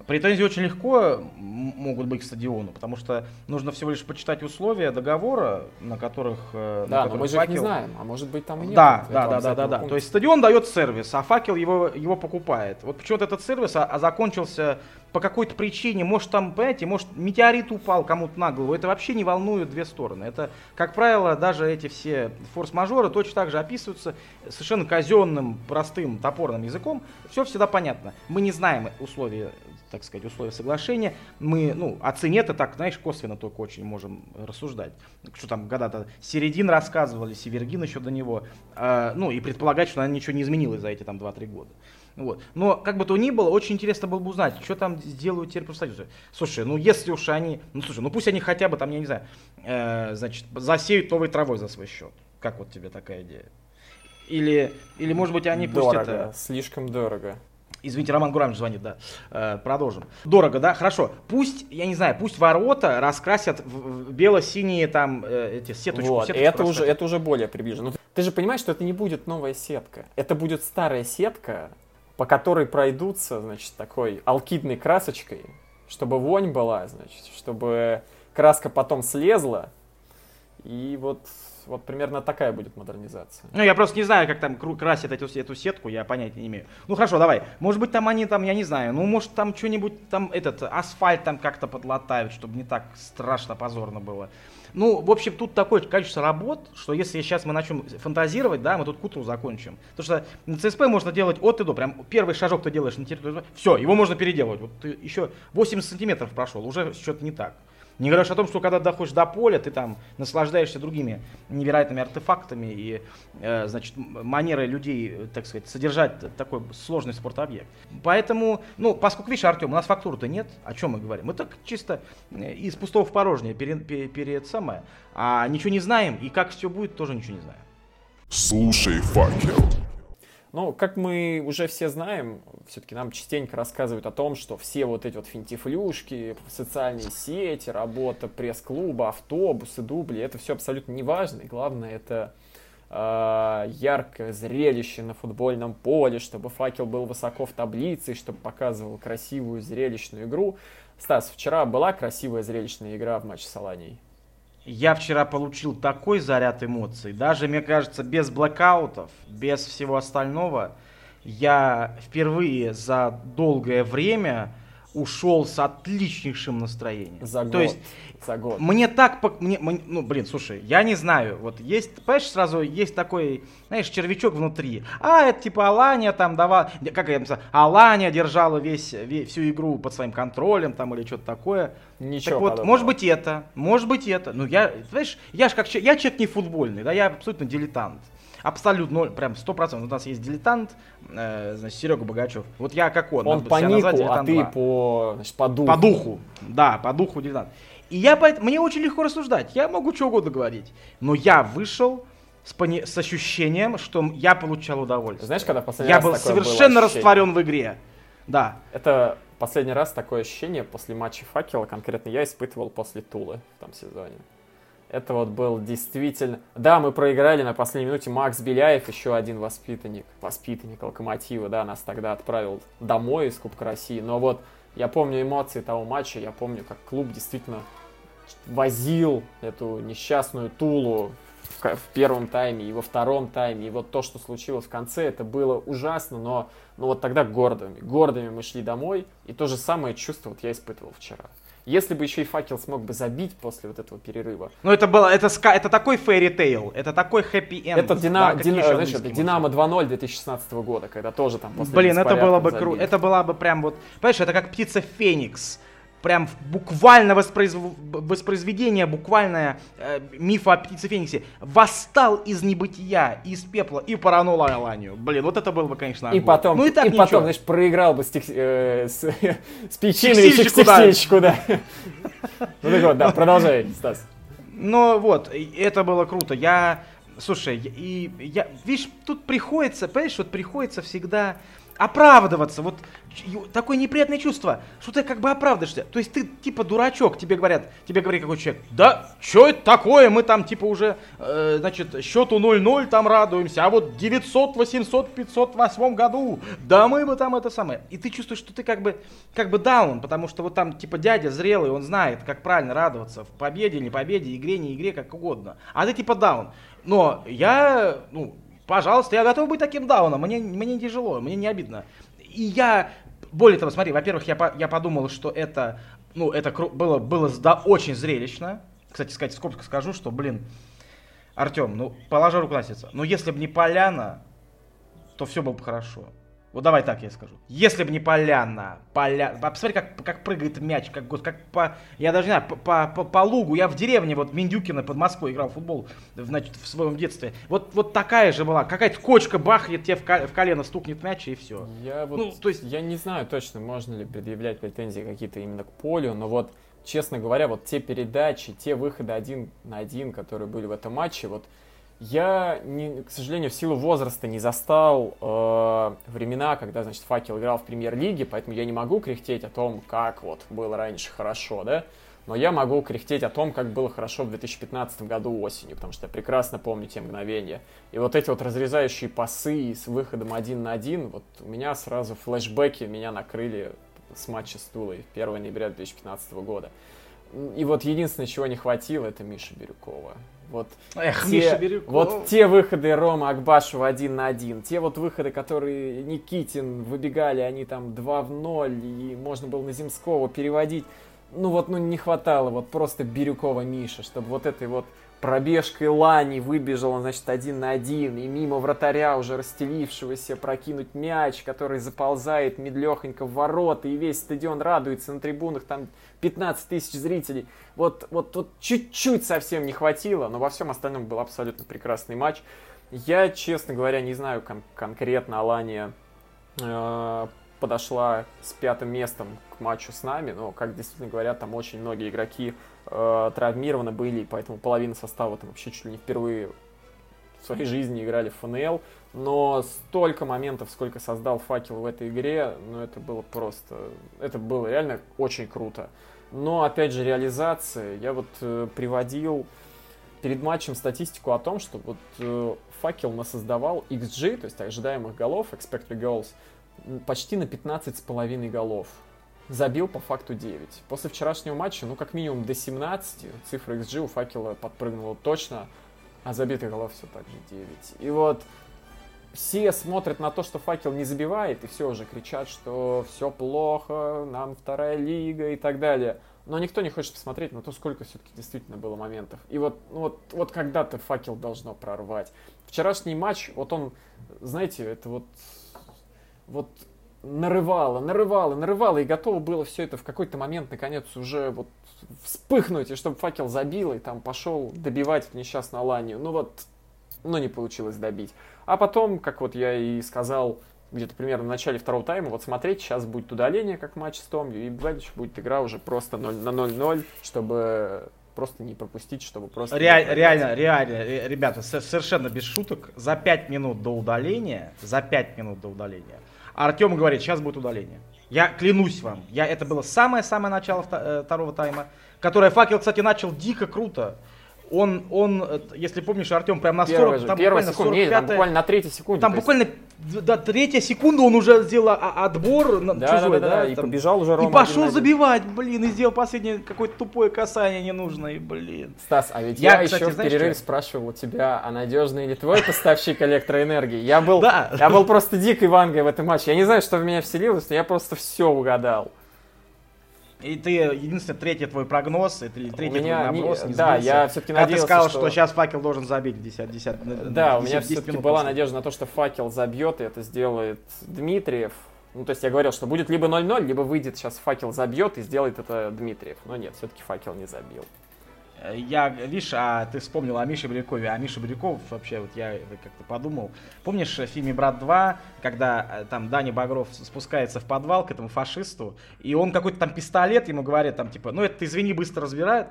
Претензии очень легко могут быть к стадиону, потому что нужно всего лишь почитать условия договора, на которых... Э, да, на которых но мы же факел... их не знаем, а может быть там и нет. Да, да, да, да, да, да. То есть стадион дает сервис, а факел его, его покупает. Вот почему-то этот сервис а, а закончился по какой-то причине, может там, понимаете, может метеорит упал кому-то на голову, это вообще не волнует две стороны. Это, как правило, даже эти все форс-мажоры точно так же описываются совершенно казенным, простым, топорным языком. Все всегда понятно. Мы не знаем условия так сказать, условия соглашения. Мы, ну, о цене это так, знаешь, косвенно только очень можем рассуждать. Что там когда-то Середин рассказывали, Севергин еще до него. Э, ну, и предполагать, что она ничего не изменилось за эти там 2-3 года. Вот. Но как бы то ни было, очень интересно было бы узнать, что там сделают теперь профсоюзы. Слушай, ну если уж они, ну слушай, ну пусть они хотя бы там, я не знаю, э, значит, засеют новой травой за свой счет. Как вот тебе такая идея? Или, или может быть они дорого, пусть это... слишком дорого. Извините, Роман Гурамович звонит, да. Э, продолжим. Дорого, да? Хорошо. Пусть, я не знаю, пусть ворота раскрасят в, бело-синие там э, эти сеточки. Вот, это уже, это уже более приближено. Ты же понимаешь, что это не будет новая сетка. Это будет старая сетка, по которой пройдутся, значит, такой алкидной красочкой, чтобы вонь была, значит, чтобы краска потом слезла, и вот, вот примерно такая будет модернизация. Ну, я просто не знаю, как там красят эту, эту сетку, я понятия не имею. Ну, хорошо, давай. Может быть, там они там, я не знаю, ну, может, там что-нибудь, там, этот, асфальт там как-то подлатают, чтобы не так страшно позорно было. Ну, в общем, тут такое количество работ, что если сейчас мы начнем фантазировать, да, мы тут к закончим. Потому что на ЦСП можно делать от и до. Прям первый шажок ты делаешь на территории, все, его можно переделывать. Вот ты еще 80 сантиметров прошел, уже что-то не так. Не говоришь о том, что когда доходишь до поля, ты там наслаждаешься другими невероятными артефактами и, э, значит, манерой людей, так сказать, содержать такой сложный спортобъект. Поэтому, ну, поскольку, видишь, Артем, у нас фактуры-то нет, о чем мы говорим? Мы так чисто э, из пустого в порожнее перед, перед, перед самое, а ничего не знаем, и как все будет, тоже ничего не знаем. Слушай, факел. Ну, как мы уже все знаем, все-таки нам частенько рассказывают о том, что все вот эти вот финтифлюшки, социальные сети, работа пресс-клуба, автобусы, дубли, это все абсолютно не важно. И главное, это э, яркое зрелище на футбольном поле, чтобы факел был высоко в таблице, чтобы показывал красивую зрелищную игру. Стас, вчера была красивая зрелищная игра в матче с Аланией? Я вчера получил такой заряд эмоций. Даже, мне кажется, без блокаутов, без всего остального, я впервые за долгое время ушел с отличнейшим настроением. За год. То есть, за год. Мне так, мне, мне, ну, блин, слушай, я не знаю, вот есть, понимаешь, сразу есть такой, знаешь, червячок внутри. А, это типа Алания там давала, как я написал, Алания держала весь, весь, всю игру под своим контролем там или что-то такое. Ничего так вот, подобного. может быть это, может быть это. Ну, я, знаешь, я же как, я человек не футбольный, да, я абсолютно дилетант абсолютно, прям сто процентов. У нас есть дилетант, э, значит, Серега Богачев. Вот я как он. Он по нику, а ты 2. по, значит, по духу. По духу, да, по духу дилетант. И я, мне очень легко рассуждать, я могу что угодно говорить. Но я вышел с, пони- с ощущением, что я получал удовольствие. Знаешь, когда последний я раз был совершенно растворен в игре. Да. Это последний раз такое ощущение после матча Факела конкретно я испытывал после Тулы в том сезоне. Это вот был действительно... Да, мы проиграли на последней минуте. Макс Беляев, еще один воспитанник, воспитанник Локомотива, да, нас тогда отправил домой из Кубка России. Но вот я помню эмоции того матча, я помню, как клуб действительно возил эту несчастную Тулу в, первом тайме и во втором тайме. И вот то, что случилось в конце, это было ужасно, но, но вот тогда гордыми. Гордыми мы шли домой, и то же самое чувство вот я испытывал вчера. Если бы еще и факел смог бы забить после вот этого перерыва. Ну это было, это, ска, это такой fairy tale, это такой happy end. Это, Дина, да, Дина, знаешь, это Динамо 2-0 2016 года, когда тоже там после Блин, это было бы круто, это была бы прям вот, понимаешь, это как птица Феникс прям буквально воспроизв... воспроизведение, буквальное э, мифа о птице Фениксе, восстал из небытия, из пепла и поранул Аланию. Блин, вот это было бы, конечно, И потом, ну, и, так и потом, знаешь, проиграл бы с, тех, э, с, с Печиновичем к Текстильщику, да. Ну так вот, да, продолжай, Стас. Ну вот, это было круто. Я, слушай, и я, видишь, тут приходится, понимаешь, вот приходится всегда оправдываться. Вот такое неприятное чувство, что ты как бы оправдываешься. То есть ты типа дурачок, тебе говорят, тебе говорит какой человек, да, что это такое, мы там типа уже, э, значит, счету 0-0 там радуемся, а вот 900, 800, 508 году, да мы бы там это самое. И ты чувствуешь, что ты как бы, как бы даун, потому что вот там типа дядя зрелый, он знает, как правильно радоваться в победе, не победе, игре, не игре, как угодно. А ты типа даун. Но я, ну, пожалуйста, я готов быть таким дауном, мне, мне не тяжело, мне не обидно. И я более того, смотри, во-первых, я, по, я подумал, что это, ну, это было, было да, очень зрелищно. Кстати, сказать, сколько скажу, что, блин, Артем, ну, положа руку на сердце, но если бы не Поляна, то все было бы хорошо. Вот давай так я скажу. Если бы не Поляна, Поля... Посмотри, как, как прыгает мяч, как, как по... Я даже не знаю, по, по, по, по лугу. Я в деревне, вот Миндюкина под Москвой играл в футбол, значит, в своем детстве. Вот, вот такая же была. Какая-то кочка бахнет тебе в, в колено, стукнет мяч и все. Я вот, ну, то есть... Я не знаю точно, можно ли предъявлять претензии какие-то именно к полю, но вот, честно говоря, вот те передачи, те выходы один на один, которые были в этом матче, вот я, не, к сожалению, в силу возраста не застал э, времена, когда, значит, Факел играл в премьер-лиге, поэтому я не могу кряхтеть о том, как вот было раньше хорошо, да, но я могу кряхтеть о том, как было хорошо в 2015 году осенью, потому что я прекрасно помню те мгновения. И вот эти вот разрезающие пасы с выходом один на один, вот у меня сразу флешбеки меня накрыли с матча с Тулой 1 ноября 2015 года. И вот единственное, чего не хватило, это Миша Бирюкова. Вот, Эх, те, Миша Бирюков. вот те выходы Рома Акбашева один на один, те вот выходы, которые Никитин выбегали, они там 2 в 0, и можно было на Земского переводить. Ну вот, ну не хватало вот просто Бирюкова Миша, чтобы вот этой вот пробежкой Лани выбежал значит, один на один, и мимо вратаря уже расстелившегося прокинуть мяч, который заползает медлехонько в ворота, и весь стадион радуется, на трибунах там 15 тысяч зрителей. Вот, вот, вот чуть-чуть совсем не хватило, но во всем остальном был абсолютно прекрасный матч. Я, честно говоря, не знаю кон- конкретно Алания э, подошла с пятым местом к матчу с нами, но, как действительно говорят, там очень многие игроки э, травмированы были, поэтому половина состава там вообще чуть ли не впервые в своей жизни играли в ФНЛ. Но столько моментов, сколько создал факел в этой игре, ну это было просто, это было реально очень круто. Но опять же реализация, я вот э, приводил перед матчем статистику о том, что вот э, факел насоздавал XG, то есть ожидаемых голов, expected goals, почти на 15,5 голов забил по факту 9. После вчерашнего матча, ну, как минимум до 17, цифра XG у факела подпрыгнула точно, а забитых голов все так же 9. И вот все смотрят на то, что факел не забивает, и все уже кричат, что все плохо, нам вторая лига и так далее. Но никто не хочет посмотреть на то, сколько все-таки действительно было моментов. И вот, ну вот, вот когда-то факел должно прорвать. Вчерашний матч, вот он, знаете, это вот, вот нарывало, нарывало, нарывало, и готово было все это в какой-то момент, наконец, уже вот вспыхнуть, и чтобы факел забил, и там пошел добивать несчастную Аланию. Ну вот, но не получилось добить. А потом, как вот я и сказал, где-то примерно в начале второго тайма, вот смотреть, сейчас будет удаление, как матч с Томью, и дальше будет игра уже просто 0 на 0-0, чтобы просто не пропустить, чтобы просто... Реаль, реально, реально, ребята, совершенно без шуток, за 5 минут до удаления, за 5 минут до удаления, Артем говорит, сейчас будет удаление. Я клянусь вам, я, это было самое-самое начало э, второго тайма, которое факел, кстати, начал дико круто он, он, э, если помнишь, Артем, прям на 40, же, там буквально секунд, 45 там буквально на третьей секунде. Там буквально до третьей секунды он уже сделал отбор на да, чужой, да, да, да, и там, побежал уже Рома И пошел забивать, блин, и сделал последнее какое-то тупое касание ненужное, блин. Стас, а ведь я, я кстати, еще в перерыве что? спрашивал у тебя, а надежный ли твой поставщик электроэнергии? Я был, да. я был просто дикой вангой в этом матче. Я не знаю, что в меня вселилось, но я просто все угадал. И ты, единственное, третий твой прогноз, это третий меня твой наброс не, не Да, я все-таки надеялся, ты сказал, что... что сейчас факел должен забить 10, 10, 10 Да, 10, у меня все-таки была надежда на то, что факел забьет, и это сделает Дмитриев. Ну, то есть я говорил, что будет либо 0-0, либо выйдет сейчас факел забьет и сделает это Дмитриев. Но нет, все-таки факел не забил. Э, я, видишь, а ты вспомнил о Мише Бирюкове. А Миша Бирюков, вообще, вот я как-то подумал. Помнишь в фильме «Брат 2», когда э, там Даня Багров спускается в подвал к этому фашисту, и он какой-то там пистолет ему говорит, там, типа, ну это, извини, быстро разбирает.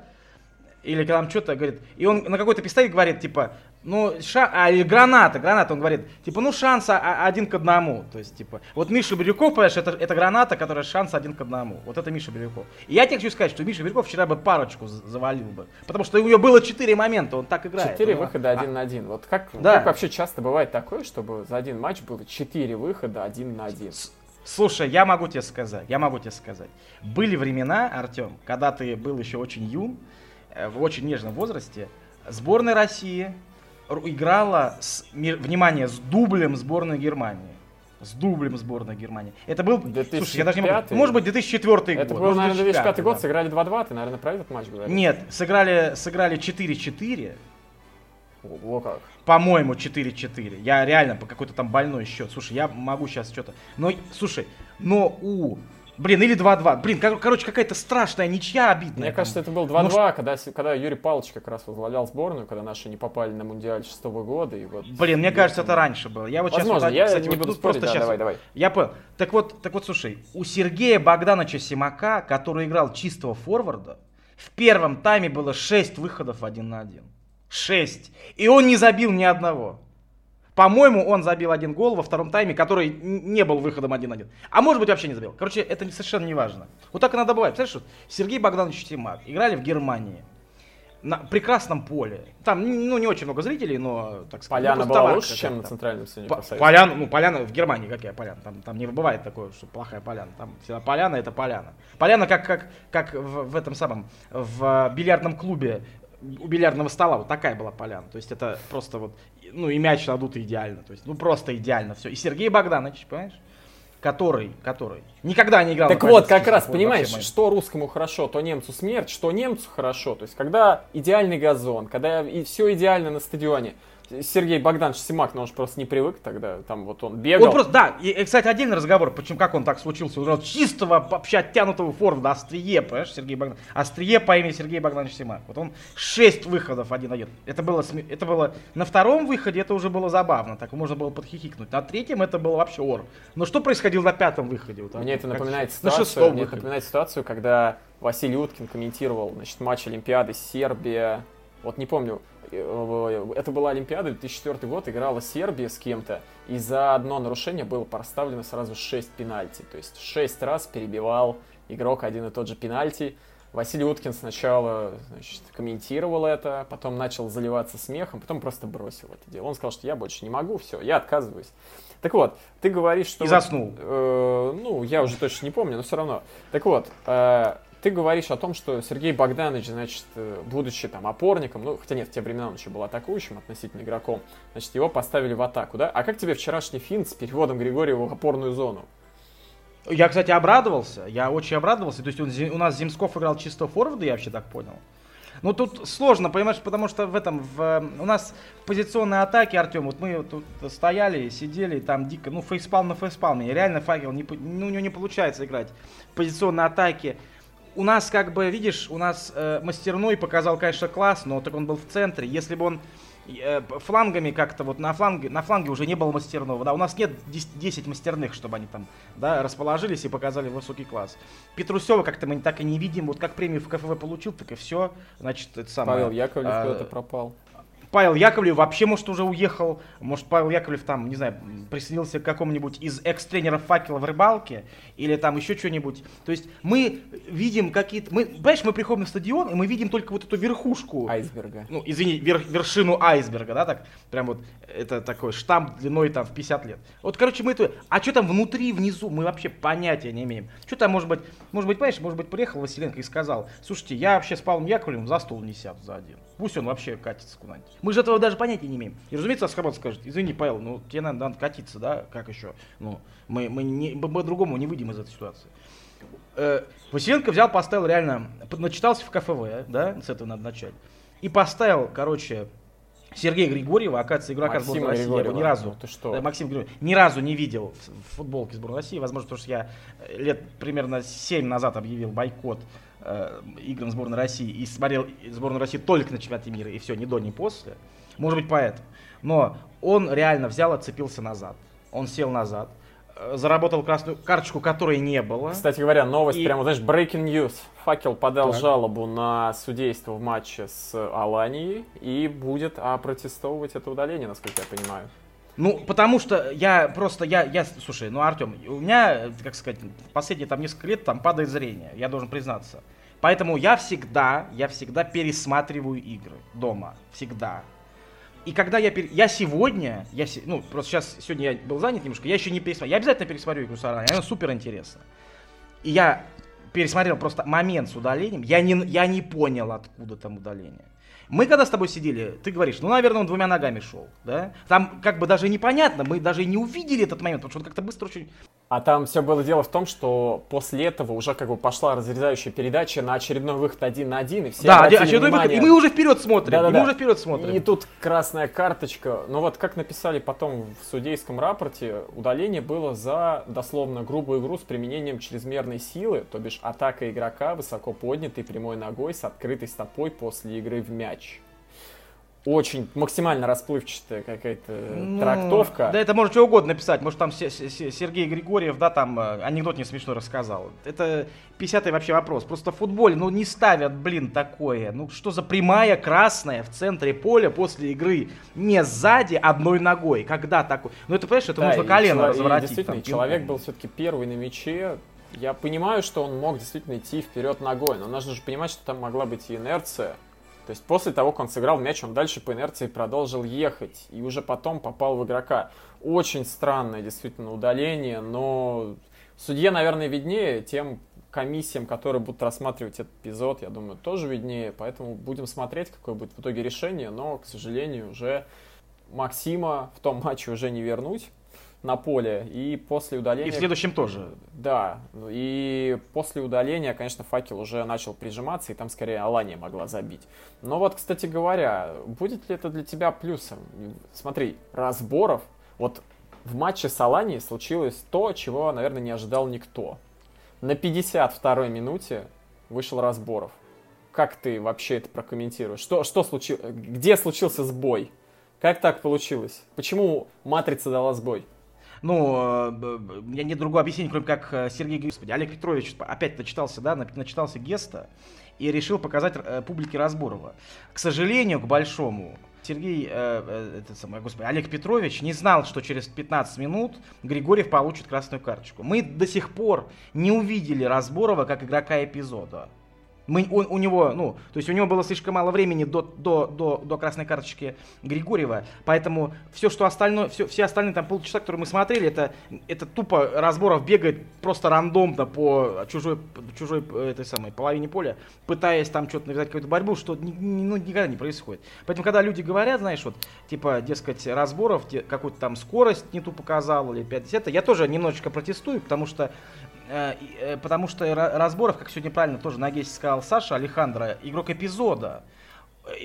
Или там что-то говорит. И он на какой-то пистолет говорит, типа, ну, ша... а, или граната, граната, он говорит, типа, ну, шанс один к одному. То есть, типа, вот Миша Бирюков, понимаешь, это, это граната, которая шанс один к одному. Вот это Миша Бирюков. И я тебе хочу сказать, что Миша Бирюков вчера бы парочку завалил бы. Потому что у него было четыре момента, он так играет. Четыре выхода один а... на один. Вот как, да. как вообще часто бывает такое, чтобы за один матч было четыре выхода один на один? Слушай, я могу тебе сказать, я могу тебе сказать. Были времена, Артем, когда ты был еще очень юн, в очень нежном возрасте, сборная России играла, с, внимание, с дублем сборной Германии. С дублем сборной Германии. Это был, 2005 слушай, я даже не могу, может быть, 2004 год. Это был, наверное, 2005 год, да. сыграли 2-2, ты, наверное, про этот матч говоришь? Нет, сыграли, сыграли 4-4. О, как. По-моему, 4-4. Я реально по какой-то там больной счет. Слушай, я могу сейчас что-то... Но, слушай, но у Блин, или 2-2. Блин, кор- короче, какая-то страшная ничья обидная. Мне кажется, это был 2-2, Но... когда, когда Юрий Павлович как раз возглавлял сборную, когда наши не попали на Мундиаль 6 года. И вот... Блин, мне кажется, это раньше было. Я вот Возможно, сейчас, я кстати, не буду вот, спорить, просто да, сейчас. давай, давай. Я понял. Так вот, так вот, слушай, у Сергея Богдановича Симака, который играл чистого форварда, в первом тайме было 6 выходов один на один. 6. И он не забил ни одного. По-моему, он забил один гол во втором тайме, который не был выходом 1-1. А может быть вообще не забил. Короче, это совершенно не важно. Вот так и надо бывать. Представляешь, вот Сергей Богданович Тимак играли в Германии. На прекрасном поле. Там, ну, не очень много зрителей, но, так сказать... Поляна ну, была лучше, чем на центральном сцене по Поляна, ну, поляна в Германии, какая поляна? Там, там не бывает такое, что плохая поляна. Там всегда поляна это поляна. Поляна как, как, как в, в этом самом, в бильярдном клубе у бильярдного стола вот такая была поляна. То есть это просто вот, ну и мяч надут идеально. То есть, ну просто идеально все. И Сергей Богданович, понимаешь? Который, который никогда не играл. Так вот, как раз, понимаешь, что русскому хорошо, то немцу смерть, что немцу хорошо. То есть, когда идеальный газон, когда и все идеально на стадионе, Сергей Богданович Симак, но он же просто не привык тогда, там вот он бегал. Он просто, да, и, кстати, отдельный разговор, почему, как он так случился, он чистого, вообще оттянутого форварда, острие, понимаешь, Сергей Богданович, острие по имени Сергей Богданович Симак. Вот он шесть выходов один один. Это было, это было на втором выходе, это уже было забавно, так можно было подхихикнуть. На третьем это было вообще ор. Но что происходило на пятом выходе? Вот, мне это напоминает как, ситуацию, на шестом мне это напоминает ситуацию, когда Василий Уткин комментировал, значит, матч Олимпиады Сербия, вот не помню, Э, это была Олимпиада, 2004 год, играла Сербия с кем-то, и за одно нарушение было поставлено сразу 6 пенальти. То есть 6 раз перебивал игрок один и тот же пенальти. Василий Уткин сначала значит, комментировал это, потом начал заливаться смехом, потом просто бросил это дело. Он сказал, что я больше не могу, все, я отказываюсь. Так вот, ты говоришь, что... И заснул. Э, ну, я уже точно не помню, но все равно. Так вот, э, ты говоришь о том, что Сергей Богданович, значит, э, будучи там опорником, ну, хотя нет, в те времена он еще был атакующим относительно игроком, значит, его поставили в атаку, да? А как тебе вчерашний финт с переводом Григорьева в опорную зону? Я, кстати, обрадовался, я очень обрадовался. То есть он, у нас Земсков играл чисто форварда, я вообще так понял. Ну тут сложно, понимаешь, потому что в этом, в, у нас позиционные атаки, Артем, вот мы тут стояли, сидели, там дико, ну фейспалм на фейспалме, реально факел, не, ну, у него не получается играть позиционные атаки у нас, как бы, видишь, у нас э, мастерной показал, конечно, класс, но так он был в центре. Если бы он э, флангами как-то вот на фланге, на фланге уже не было мастерного, да, у нас нет 10, 10 мастерных, чтобы они там, да, расположились и показали высокий класс. Петрусева как-то мы так и не видим, вот как премию в КФВ получил, так и все, значит, это самое. Павел Яковлев а, куда-то пропал. Павел Яковлев вообще, может, уже уехал. Может, Павел Яковлев там, не знаю, присоединился к какому-нибудь из экс-тренеров факела в рыбалке. Или там еще что-нибудь. То есть мы видим какие-то... Мы, понимаешь, мы приходим на стадион, и мы видим только вот эту верхушку. Айсберга. Ну, извини, вер, вершину айсберга, да, так? Прям вот это такой штамп длиной там в 50 лет. Вот, короче, мы это... А что там внутри, внизу, мы вообще понятия не имеем. Что там, может быть, может быть, понимаешь, может быть, приехал Василенко и сказал, слушайте, я вообще с Павлом Яковлевым за стол не сяду за один. Пусть он вообще катится куда-нибудь. Мы же этого даже понятия не имеем. И, разумеется, Аскабад скажет, извини, Павел, ну тебе надо, надо катиться, да, как еще? Ну, мы, мы, не, мы по-другому не выйдем из этой ситуации. Э, Василенко взял, поставил реально, начитался в КФВ, да, с этого надо начать. И поставил, короче, Сергея Григорьева, оказывается, игрока Максима сборной России, я его ни разу, Ну ты что? Да, Максим Григорьев, ни разу не видел в- в футболке сборной России. Возможно, потому что я э, лет примерно 7 назад объявил бойкот э, играм сборной России и смотрел сборную России только на чемпионате мира, и все, ни до, ни после. Может быть, поэтому. Но он реально взял, отцепился назад. Он сел назад, э, заработал красную карточку, которой не было. Кстати говоря, новость, И- прямо, знаешь, breaking news. Факел подал Так. жалобу на судейство в матче с Аланией и будет опротестовывать это удаление, насколько я понимаю. Ну, потому что я просто, я, я, слушай, ну, Артем, у меня, как сказать, последние там несколько лет там падает зрение, я должен признаться. Поэтому я всегда, я всегда пересматриваю игры дома, всегда. И когда я, пере- я сегодня, я, се- ну, просто сейчас, сегодня я был занят немножко, я еще не пересмотрел, я обязательно пересмотрю игру с Арани, она супер интересна. И я пересмотрел просто момент с удалением, я не, я не понял, откуда там удаление. Мы когда с тобой сидели, ты говоришь, ну, наверное, он двумя ногами шел, да? Там как бы даже непонятно, мы даже не увидели этот момент, потому что он как-то быстро очень... А там все было дело в том, что после этого уже как бы пошла разрезающая передача на очередной выход один на один, и все да, очередной выход, внимание- и мы уже вперед смотрим, и Да-да-да. мы уже вперед смотрим. И тут красная карточка. Ну вот как написали потом в судейском рапорте, удаление было за дословно грубую игру с применением чрезмерной силы, то бишь атака игрока высоко поднятой прямой ногой с открытой стопой после игры в мяч. Очень максимально расплывчатая какая-то Ну, трактовка. Да это может что угодно написать. Может там Се- Се- Се- Сергей Григорьев, да, там э, анекдот не смешно рассказал. Это 50-й вообще вопрос. Просто в футболе, ну не ставят, блин, такое. Ну что за прямая красная в центре поля после игры? Не сзади одной ногой. Когда такой? Ну это, понимаешь, это Да, нужно колено чело- разворотить. Действительно, там, человек был все-таки первый на мяче. Я понимаю, что он мог действительно идти вперед ногой, но нужно же понимать, что там могла быть и инерция. То есть после того, как он сыграл мяч, он дальше по инерции продолжил ехать. И уже потом попал в игрока. Очень странное действительно удаление, но судье, наверное, виднее тем комиссиям, которые будут рассматривать этот эпизод, я думаю, тоже виднее. Поэтому будем смотреть, какое будет в итоге решение. Но, к сожалению, уже Максима в том матче уже не вернуть на поле. И после удаления... И в следующем тоже. Да, и после удаления, конечно, факел уже начал прижиматься, и там скорее Алания могла забить. Но вот, кстати говоря, будет ли это для тебя плюсом? Смотри, разборов, вот в матче с Аланией случилось то, чего, наверное, не ожидал никто. На 52-й минуте вышел разборов. Как ты вообще это прокомментируешь? Что, что случилось? Где случился сбой? Как так получилось? Почему матрица дала сбой? Ну, э, у меня нет другого объяснения, кроме как э, Сергей. Господи, Олег Петрович опять начитался, да, начитался Геста и решил показать э, публике Разборова. К сожалению, к большому, Сергей, э, э, этот самый, господи, Олег Петрович не знал, что через 15 минут Григорьев получит красную карточку. Мы до сих пор не увидели Разборова как игрока эпизода. Мы, он, у него, ну, то есть у него было слишком мало времени до, до, до, до красной карточки Григорьева, поэтому все, что остальное, все, все остальные там полчаса, которые мы смотрели, это, это тупо разборов бегает просто рандомно по чужой, чужой этой самой половине поля, пытаясь там что-то навязать какую-то борьбу, что ну, никогда не происходит. Поэтому, когда люди говорят, знаешь, вот, типа, дескать, разборов, какую-то там скорость не ту показал или 50, я тоже немножечко протестую, потому что потому что Ра- Разборов, как сегодня правильно тоже на Гессе сказал Саша Алехандро, игрок эпизода.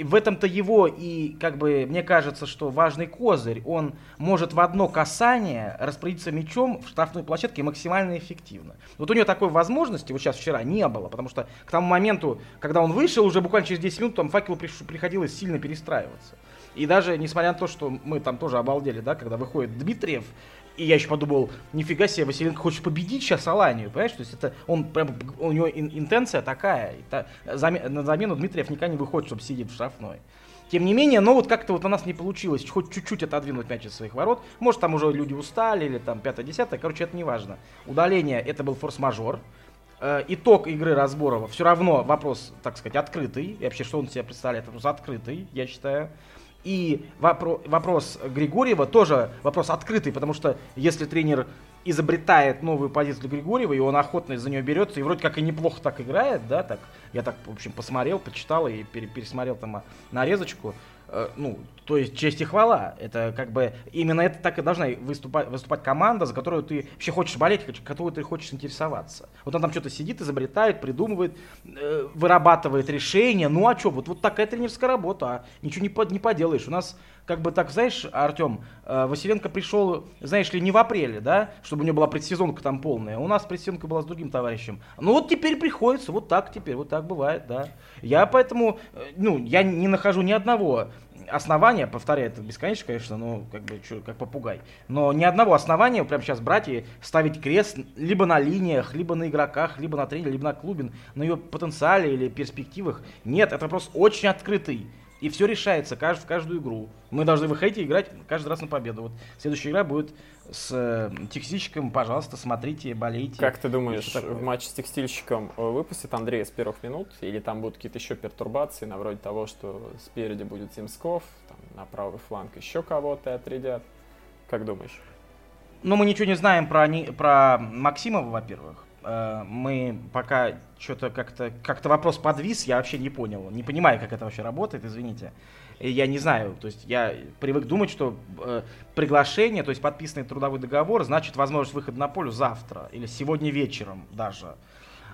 В этом-то его и, как бы, мне кажется, что важный козырь. Он может в одно касание распорядиться мячом в штрафной площадке максимально эффективно. Вот у него такой возможности, вот сейчас вчера, не было, потому что к тому моменту, когда он вышел, уже буквально через 10 минут, там факелу приходилось сильно перестраиваться. И даже несмотря на то, что мы там тоже обалдели, да, когда выходит Дмитриев, и я еще подумал, нифига себе, Василенко хочет победить сейчас Аланию, понимаешь? То есть это он прям, у него ин- интенция такая. Та- заме- на замену Дмитриев никогда не выходит, чтобы сидеть в штрафной. Тем не менее, но вот как-то вот у нас не получилось хоть чуть-чуть отодвинуть мяч из своих ворот. Может, там уже люди устали или там 5-10, короче, это не важно. Удаление, это был форс-мажор. Э, итог игры Разборова все равно вопрос, так сказать, открытый. И вообще, что он себя представляет, вопрос открытый, я считаю. И вопро- вопрос Григорьева тоже вопрос открытый, потому что если тренер изобретает новую позицию для Григорьева, и он охотно за нее берется, и вроде как и неплохо так играет, да, так, я так, в общем, посмотрел, почитал и пере- пересмотрел там а, нарезочку, ну, то есть честь и хвала. Это как бы именно это так и должна выступать, выступать команда, за которую ты вообще хочешь болеть, которую ты хочешь интересоваться. Вот он там что-то сидит, изобретает, придумывает, э, вырабатывает решения. Ну а что, вот, вот такая тренерская работа, а ничего не, под, не поделаешь. У нас как бы так, знаешь, Артем, э, Василенко пришел, знаешь ли, не в апреле, да, чтобы у него была предсезонка там полная. У нас предсезонка была с другим товарищем. Ну вот теперь приходится, вот так теперь, вот так бывает, да. Я поэтому, э, ну, я не нахожу ни одного основания, повторяю, это бесконечно, конечно, ну, как бы, чё, как попугай, но ни одного основания прямо сейчас брать и ставить крест либо на линиях, либо на игроках, либо на тренере, либо на клубе, на ее потенциале или перспективах. Нет, это просто очень открытый и все решается в каждую игру. Мы должны выходить и играть каждый раз на победу. Вот следующая игра будет с э, текстильщиком. Пожалуйста, смотрите, болейте. Как ты думаешь, в матче с текстильщиком э, выпустят Андрея с первых минут? Или там будут какие-то еще пертурбации, на вроде того, что спереди будет Земсков, там, на правый фланг еще кого-то отрядят? Как думаешь? Ну, мы ничего не знаем про, не, про Максимова, во-первых. Э, мы пока что-то как-то как-то вопрос подвис, я вообще не понял, не понимаю, как это вообще работает, извините. Я не знаю, то есть я привык думать, что э, приглашение, то есть подписанный трудовой договор, значит возможность выхода на поле завтра или сегодня вечером даже.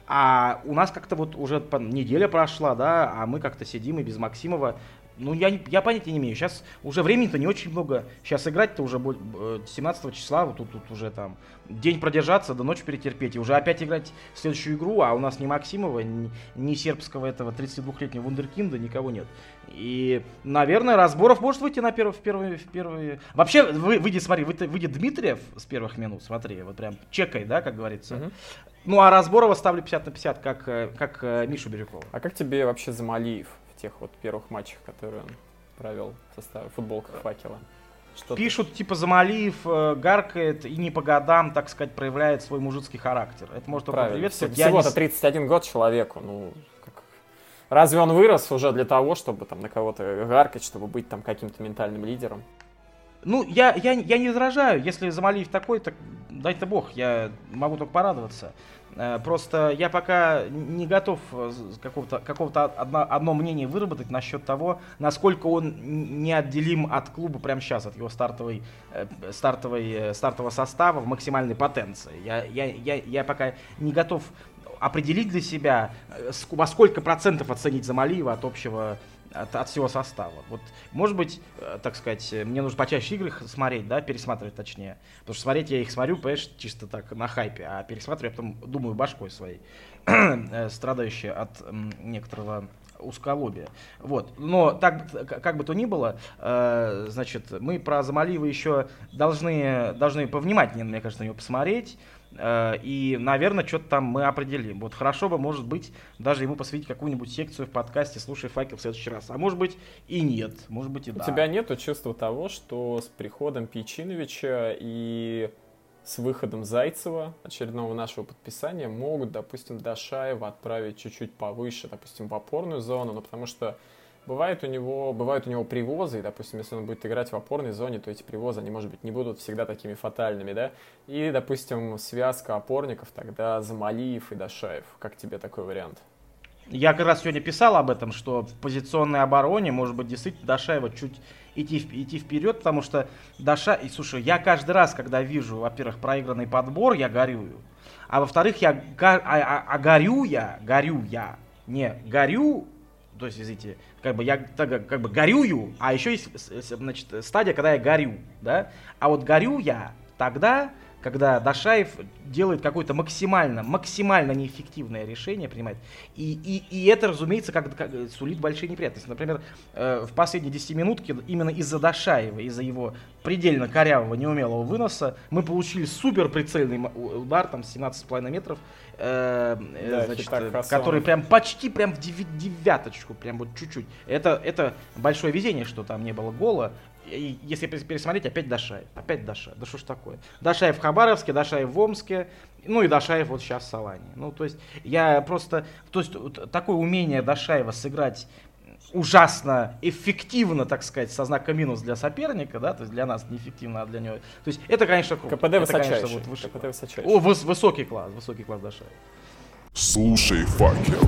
А у нас как-то вот уже неделя прошла, да, а мы как-то сидим и без Максимова ну, я, я понятия не имею. Сейчас уже времени-то не очень много. Сейчас играть-то уже 17 э, числа, вот тут, тут уже там день продержаться, до ночи перетерпеть. И уже опять играть в следующую игру, а у нас ни Максимова, ни, ни сербского этого 32-летнего вундеркинда, никого нет. И, наверное, разборов может выйти на первый, в первые, в первые... Вообще, вы, выйди, смотри, выйдет Дмитриев с первых минут, смотри, вот прям чекай, да, как говорится. Угу. Ну, а Разборова ставлю 50 на 50, как, э, как э, Мишу Бирюкова. А как тебе вообще Замалиев? Тех вот первых матчах, которые он провел в составе футболка факела. Что Пишут, типа, Замалиев э, гаркает и не по годам, так сказать, проявляет свой мужицкий характер. Это может только приветствовать. Всего-то 31 год человеку, ну, как... Разве он вырос уже для того, чтобы там на кого-то гаркать, чтобы быть там каким-то ментальным лидером? Ну, я, я, я не возражаю. Если Замалиев такой, так дай-то бог, я могу только порадоваться. Э, просто я пока не готов э, какого-то какого одно, одно мнение выработать насчет того, насколько он неотделим от клуба прямо сейчас, от его стартовой, э, стартовой, стартового состава в максимальной потенции. Я, я, я, я пока не готов определить для себя, во сколько процентов оценить Замалиева от общего от, от всего состава. Вот, может быть, э, так сказать, мне нужно почаще игры смотреть, да, пересматривать точнее. Потому что смотреть я их смотрю, понимаешь, чисто так на хайпе, а пересматриваю я потом думаю башкой своей, э, страдающей от некоторого узколобия. Вот. Но так, как бы то ни было, э, значит, мы про Замалиева еще должны, должны повнимательнее, мне кажется, на него посмотреть. Э, и, наверное, что-то там мы определим. Вот хорошо бы, может быть, даже ему посвятить какую-нибудь секцию в подкасте «Слушай факел» в следующий раз. А может быть и нет, может быть и да. У тебя нет чувства того, что с приходом Пичиновича и с выходом Зайцева, очередного нашего подписания, могут, допустим, Дашаева отправить чуть-чуть повыше, допустим, в опорную зону, ну, потому что Бывает у него, бывают у него привозы, и, допустим, если он будет играть в опорной зоне, то эти привозы, они, может быть, не будут всегда такими фатальными, да? И, допустим, связка опорников тогда Замалиев и Дашаев. Как тебе такой вариант? Я как раз сегодня писал об этом, что в позиционной обороне, может быть, действительно Дашаева чуть идти, идти вперед, потому что Даша... И, слушай, я каждый раз, когда вижу, во-первых, проигранный подбор, я горюю. А во-вторых, я... А, а, а горю я, горю я, не горю то есть, извините, как бы я так, как бы горюю, а еще есть, значит, стадия, когда я горю, да? А вот горю я тогда, когда Дашаев делает какое-то максимально, максимально неэффективное решение, принимает. И, и, и это, разумеется, как, как сулит большие неприятности. Например, э, в последние 10 минутки именно из-за Дашаева, из-за его предельно корявого, неумелого выноса, мы получили супер прицельный удар, там, 17,5 метров, э, э, да, значит, который прям почти прям в девяточку, прям вот чуть-чуть. Это, это большое везение, что там не было гола. Если пересмотреть, опять Дашаев. Опять Дашаев. Да что ж такое? Дашаев в Хабаровске, Дашаев в Омске, ну и Дашаев вот сейчас в Салане. Ну, то есть, я просто... То есть, такое умение Дашаева сыграть ужасно эффективно, так сказать, со знаком минус для соперника, да, то есть для нас неэффективно, а для него. То есть это, конечно, круто. КПД это, конечно, вот выше. КПД высочайший. О, выс- высокий класс, высокий класс Дашаев. Слушай, факел.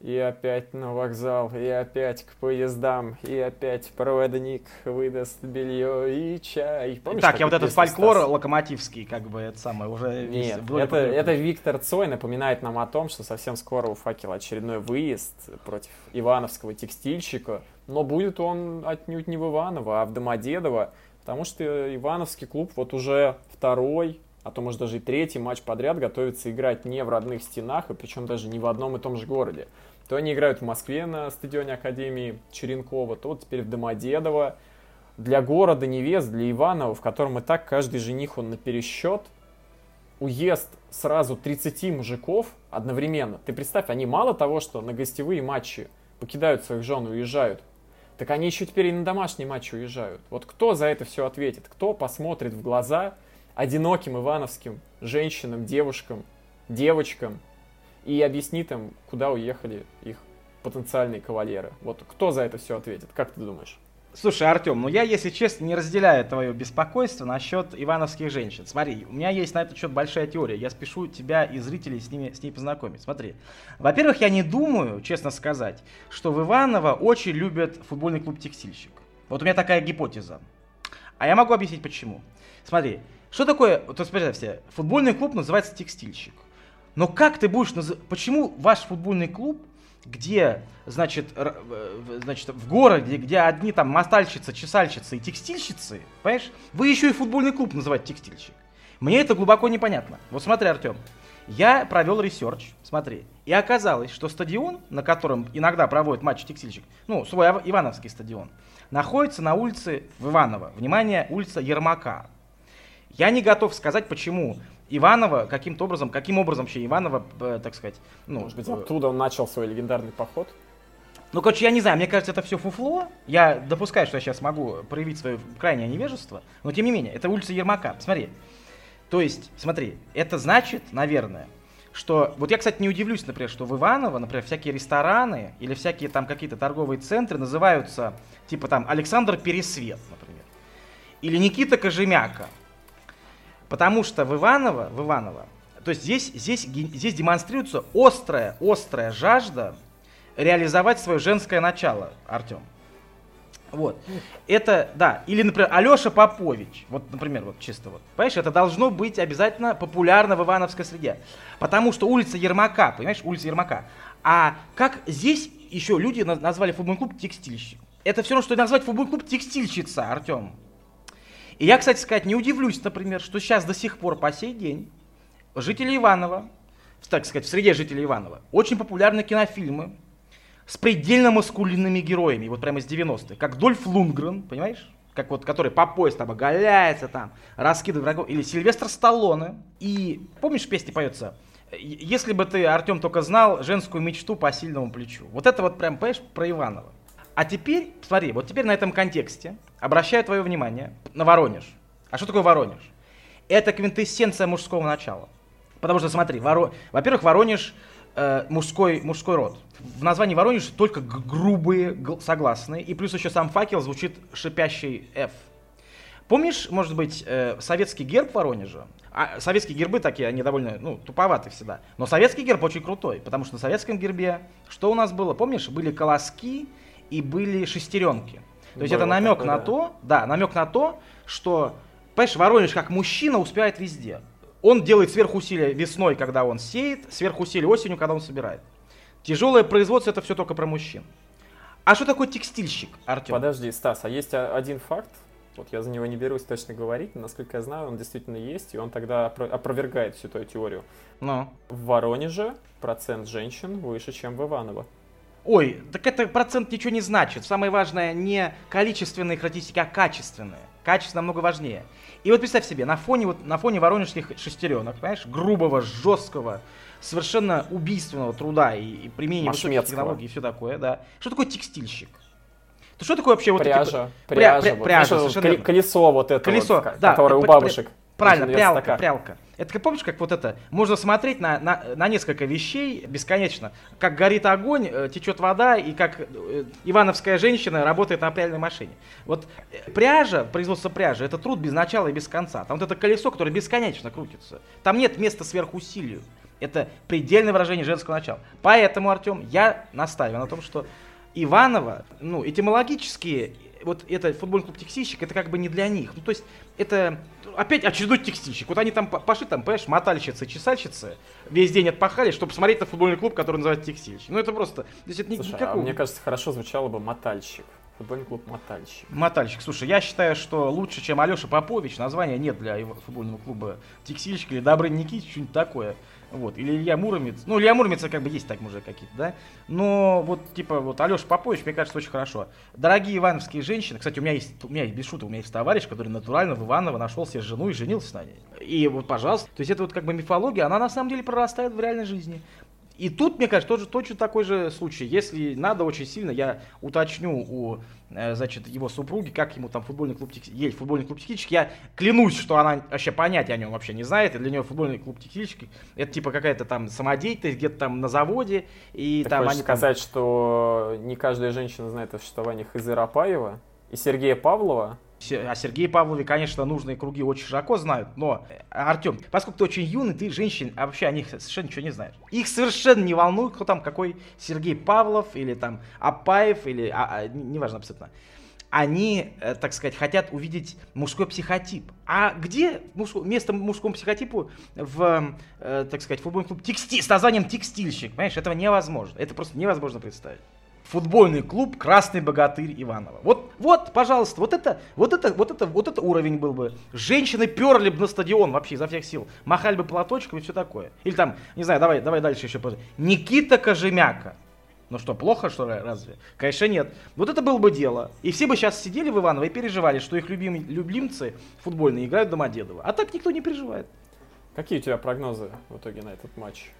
И опять на вокзал, и опять к поездам, и опять проводник выдаст белье и чай. Помнишь, так, я вот этот фольклор Стас? локомотивский, как бы, это самое, уже... Нет, это, это Виктор Цой напоминает нам о том, что совсем скоро у факела очередной выезд против ивановского текстильщика, но будет он отнюдь не в Иваново, а в Домодедово, потому что Ивановский клуб вот уже второй а то, может, даже и третий матч подряд готовится играть не в родных стенах, и причем даже не в одном и том же городе. То они играют в Москве на стадионе Академии Черенкова, то вот теперь в Домодедово. Для города невест, для Иванова, в котором и так каждый жених он на пересчет, уезд сразу 30 мужиков одновременно. Ты представь, они мало того, что на гостевые матчи покидают своих жен и уезжают, так они еще теперь и на домашние матчи уезжают. Вот кто за это все ответит? Кто посмотрит в глаза одиноким ивановским женщинам, девушкам, девочкам и объяснит им, куда уехали их потенциальные кавалеры. Вот кто за это все ответит? Как ты думаешь? Слушай, Артем, ну я, если честно, не разделяю твое беспокойство насчет ивановских женщин. Смотри, у меня есть на этот счет большая теория. Я спешу тебя и зрителей с, ними, с ней познакомить. Смотри. Во-первых, я не думаю, честно сказать, что в Иваново очень любят футбольный клуб «Текстильщик». Вот у меня такая гипотеза. А я могу объяснить почему. Смотри, что такое, вот представьте, футбольный клуб называется «Текстильщик». Но как ты будешь называть, почему ваш футбольный клуб, где, значит, значит, в городе, где одни там мотальщицы, чесальщицы и текстильщицы, понимаешь, вы еще и футбольный клуб называете «Текстильщик». Мне это глубоко непонятно. Вот смотри, Артем, я провел research, смотри, и оказалось, что стадион, на котором иногда проводят матч текстильщик, ну, свой Ивановский стадион, находится на улице в Иваново. Внимание, улица Ермака. Я не готов сказать, почему Иванова каким-то образом, каким образом вообще Иванова, э, так сказать, ну... Может быть, оттуда он начал свой легендарный поход? Ну, короче, я не знаю, мне кажется, это все фуфло. Я допускаю, что я сейчас могу проявить свое крайнее невежество, но тем не менее, это улица Ермака. Смотри. То есть, смотри, это значит, наверное, что... Вот я, кстати, не удивлюсь, например, что в Иваново, например, всякие рестораны или всякие там какие-то торговые центры называются, типа там, Александр Пересвет, например. Или Никита Кожемяка. Потому что в Иваново, в Иваново, то есть здесь, здесь, здесь демонстрируется острая, острая жажда реализовать свое женское начало, Артем. Вот. Это, да. Или, например, Алеша Попович. Вот, например, вот чисто вот. Понимаешь, это должно быть обязательно популярно в Ивановской среде. Потому что улица Ермака, понимаешь, улица Ермака. А как здесь еще люди назвали футбольный клуб текстильщик? Это все равно, что назвать футбольный клуб текстильщица, Артем. И я, кстати сказать, не удивлюсь, например, что сейчас до сих пор по сей день жители Иванова, так сказать, в среде жителей Иванова, очень популярны кинофильмы с предельно маскулинными героями, вот прямо из 90-х, как Дольф Лунгрен, понимаешь? Как вот, который по пояс там оголяется, там, раскидывает врагов, или Сильвестр Сталлоне. И помнишь, песня поется? Если бы ты, Артем, только знал женскую мечту по сильному плечу. Вот это вот прям, понимаешь, про Иванова. А теперь, смотри, вот теперь на этом контексте обращаю твое внимание на Воронеж. А что такое Воронеж? Это квинтэссенция мужского начала. Потому что, смотри, Воро... во-первых, Воронеж э, мужской, мужской род. В названии Воронеж только грубые согласные, и плюс еще сам факел звучит шипящий F. Помнишь, может быть, э, советский герб Воронежа? А, советские гербы такие, они довольно, ну, туповаты всегда. Но советский герб очень крутой, потому что на советском гербе, что у нас было, помнишь, были колоски, и были шестеренки. То есть Было это намек такое, на да. то, да, намек на то, что, понимаешь, Воронеж как мужчина успевает везде. Он делает сверхусилия весной, когда он сеет, сверхусилия осенью, когда он собирает. Тяжелое производство это все только про мужчин. А что такое текстильщик, Артем? Подожди, Стас, а есть один факт, вот я за него не берусь точно говорить, но, насколько я знаю, он действительно есть, и он тогда опровергает всю твою теорию. Но. В Воронеже процент женщин выше, чем в Иваново. Ой, так это процент ничего не значит. Самое важное не количественные характеристики, а качественные. Качество намного важнее. И вот представь себе, на фоне, вот, на фоне воронежских шестеренок, понимаешь, грубого, жесткого, совершенно убийственного труда и, и применения высоких технологий и все такое, да. Что такое текстильщик? То что такое вообще пряжа, вот типа, пряжа, пря, вот, пряжа, совершенно... колесо вот это колесо, вот, да, которое у бабушек. Правильно, прялка, прялка. Это как помнишь, как вот это? Можно смотреть на, на, на несколько вещей бесконечно. Как горит огонь, э, течет вода, и как э, ивановская женщина работает на пряльной машине. Вот э, пряжа, производство пряжи, это труд без начала и без конца. Там вот это колесо, которое бесконечно крутится. Там нет места сверхусилию. Это предельное выражение женского начала. Поэтому, Артем, я настаиваю на том, что Иванова, ну, этимологически, вот это футбольный клуб текстильщик, это как бы не для них. Ну, то есть, это опять очередной текстильщик. Вот они там пошли, там, понимаешь, мотальщицы, чесальщицы, весь день отпахали, чтобы смотреть на футбольный клуб, который называется текстильщик. Ну, это просто, то есть, это Слушай, никакого... а мне кажется, хорошо звучало бы мотальщик. Футбольный клуб «Мотальщик». «Мотальщик». Слушай, я считаю, что лучше, чем Алеша Попович, названия нет для футбольного клуба «Текстильщик» или «Добрый Никитич», что-нибудь такое. Вот, или Илья Муромец. Ну, Илья Муромец как бы есть так мужик какие-то, да? Но вот, типа, вот Алеша Попович, мне кажется, очень хорошо. Дорогие ивановские женщины, кстати, у меня есть, у меня есть, без шуток, у меня есть товарищ, который натурально в Иваново нашел себе жену и женился на ней. И вот, пожалуйста, то есть это вот как бы мифология, она на самом деле прорастает в реальной жизни. И тут, мне кажется, тоже точно такой же случай. Если надо очень сильно, я уточню у, э, значит, его супруги, как ему там футбольный клуб есть футбольный клуб текстильщик. Я клянусь, что она вообще понятия о нем вообще не знает. И для нее футбольный клуб текстильщик это типа какая-то там самодеятельность где-то там на заводе. И Ты там хочешь они сказать, там... что не каждая женщина знает о существовании Хызы Рапаева и Сергея Павлова? О Сергее Павлове, конечно, нужные круги очень широко знают, но, Артем, поскольку ты очень юный, ты женщин, а вообще о них совершенно ничего не знаешь. Их совершенно не волнует, кто там какой Сергей Павлов или там Апаев или, а, а, неважно абсолютно. Они, э, так сказать, хотят увидеть мужской психотип. А где мужско, место мужскому психотипу в, э, так сказать, футбольном клубе текстиль, с названием текстильщик? Понимаешь, этого невозможно. Это просто невозможно представить футбольный клуб Красный Богатырь Иваново. Вот, вот, пожалуйста, вот это, вот это, вот это, вот это уровень был бы. Женщины перли бы на стадион вообще изо всех сил, махали бы платочком и все такое. Или там, не знаю, давай, давай дальше еще. Никита Кожемяка. Ну что, плохо, что разве? Конечно, нет. Вот это было бы дело. И все бы сейчас сидели в Иваново и переживали, что их любим, любимцы футбольные играют в Домодедово. А так никто не переживает. Какие у тебя прогнозы в итоге на этот матч?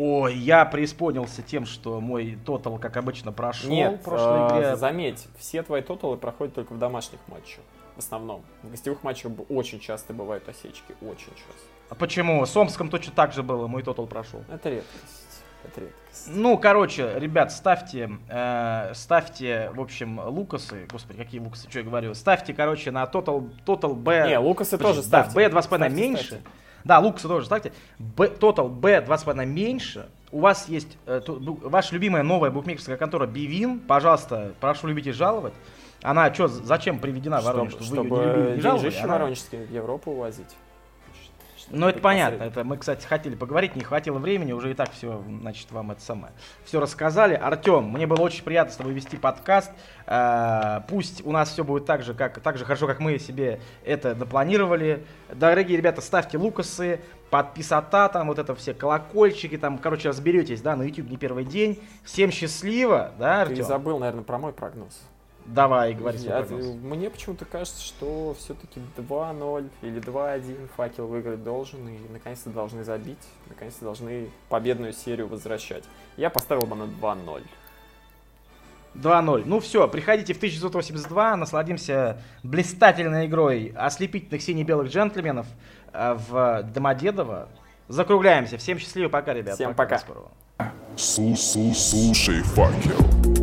Ой, я преисполнился тем, что мой тотал, как обычно, прошел Нет, в прошлой э, игре. заметь, все твои тоталы проходят только в домашних матчах. В основном. В гостевых матчах очень часто бывают осечки. Очень часто. А почему? С Омском точно так же было, мой тотал прошел. Это редкость. Это редкость. Ну, короче, ребят, ставьте, э, ставьте, в общем, Лукасы, господи, какие Лукасы, что я говорю, ставьте, короче, на Total, Total B. Не, Лукасы тоже ставьте. Да, B 2,5 меньше. Ставьте. Да, Лукаса тоже ставьте. B, total B 2,5 меньше. У вас есть э, то, ваша любимая новая букмекерская контора Бивин. Пожалуйста, прошу любить и жаловать. Она что, зачем приведена в Воронеж? Чтобы, чтобы вы не любили, не жаловали? Она... воронежские в Европу увозить. Ну, это понятно. Это мы, кстати, хотели поговорить, не хватило времени, уже и так все, значит, вам это самое. Все рассказали. Артем, мне было очень приятно с тобой вести подкаст. А, пусть у нас все будет так же, как, так же хорошо, как мы себе это напланировали. Дорогие ребята, ставьте лукасы, подписота, там вот это все колокольчики, там, короче, разберетесь, да, на YouTube не первый день. Всем счастливо, да, Артем? Ты забыл, наверное, про мой прогноз. Давай, говори Я, Мне почему-то кажется, что все-таки 2-0 или 2-1 факел выиграть должен, и наконец-то должны забить, наконец-то должны победную серию возвращать. Я поставил бы на 2-0. 2-0. Ну все, приходите в 1982, насладимся блистательной игрой ослепительных сине-белых джентльменов э, в Домодедово. Закругляемся. Всем счастливо, пока, ребят. Всем пока. пока. Слушай, факел.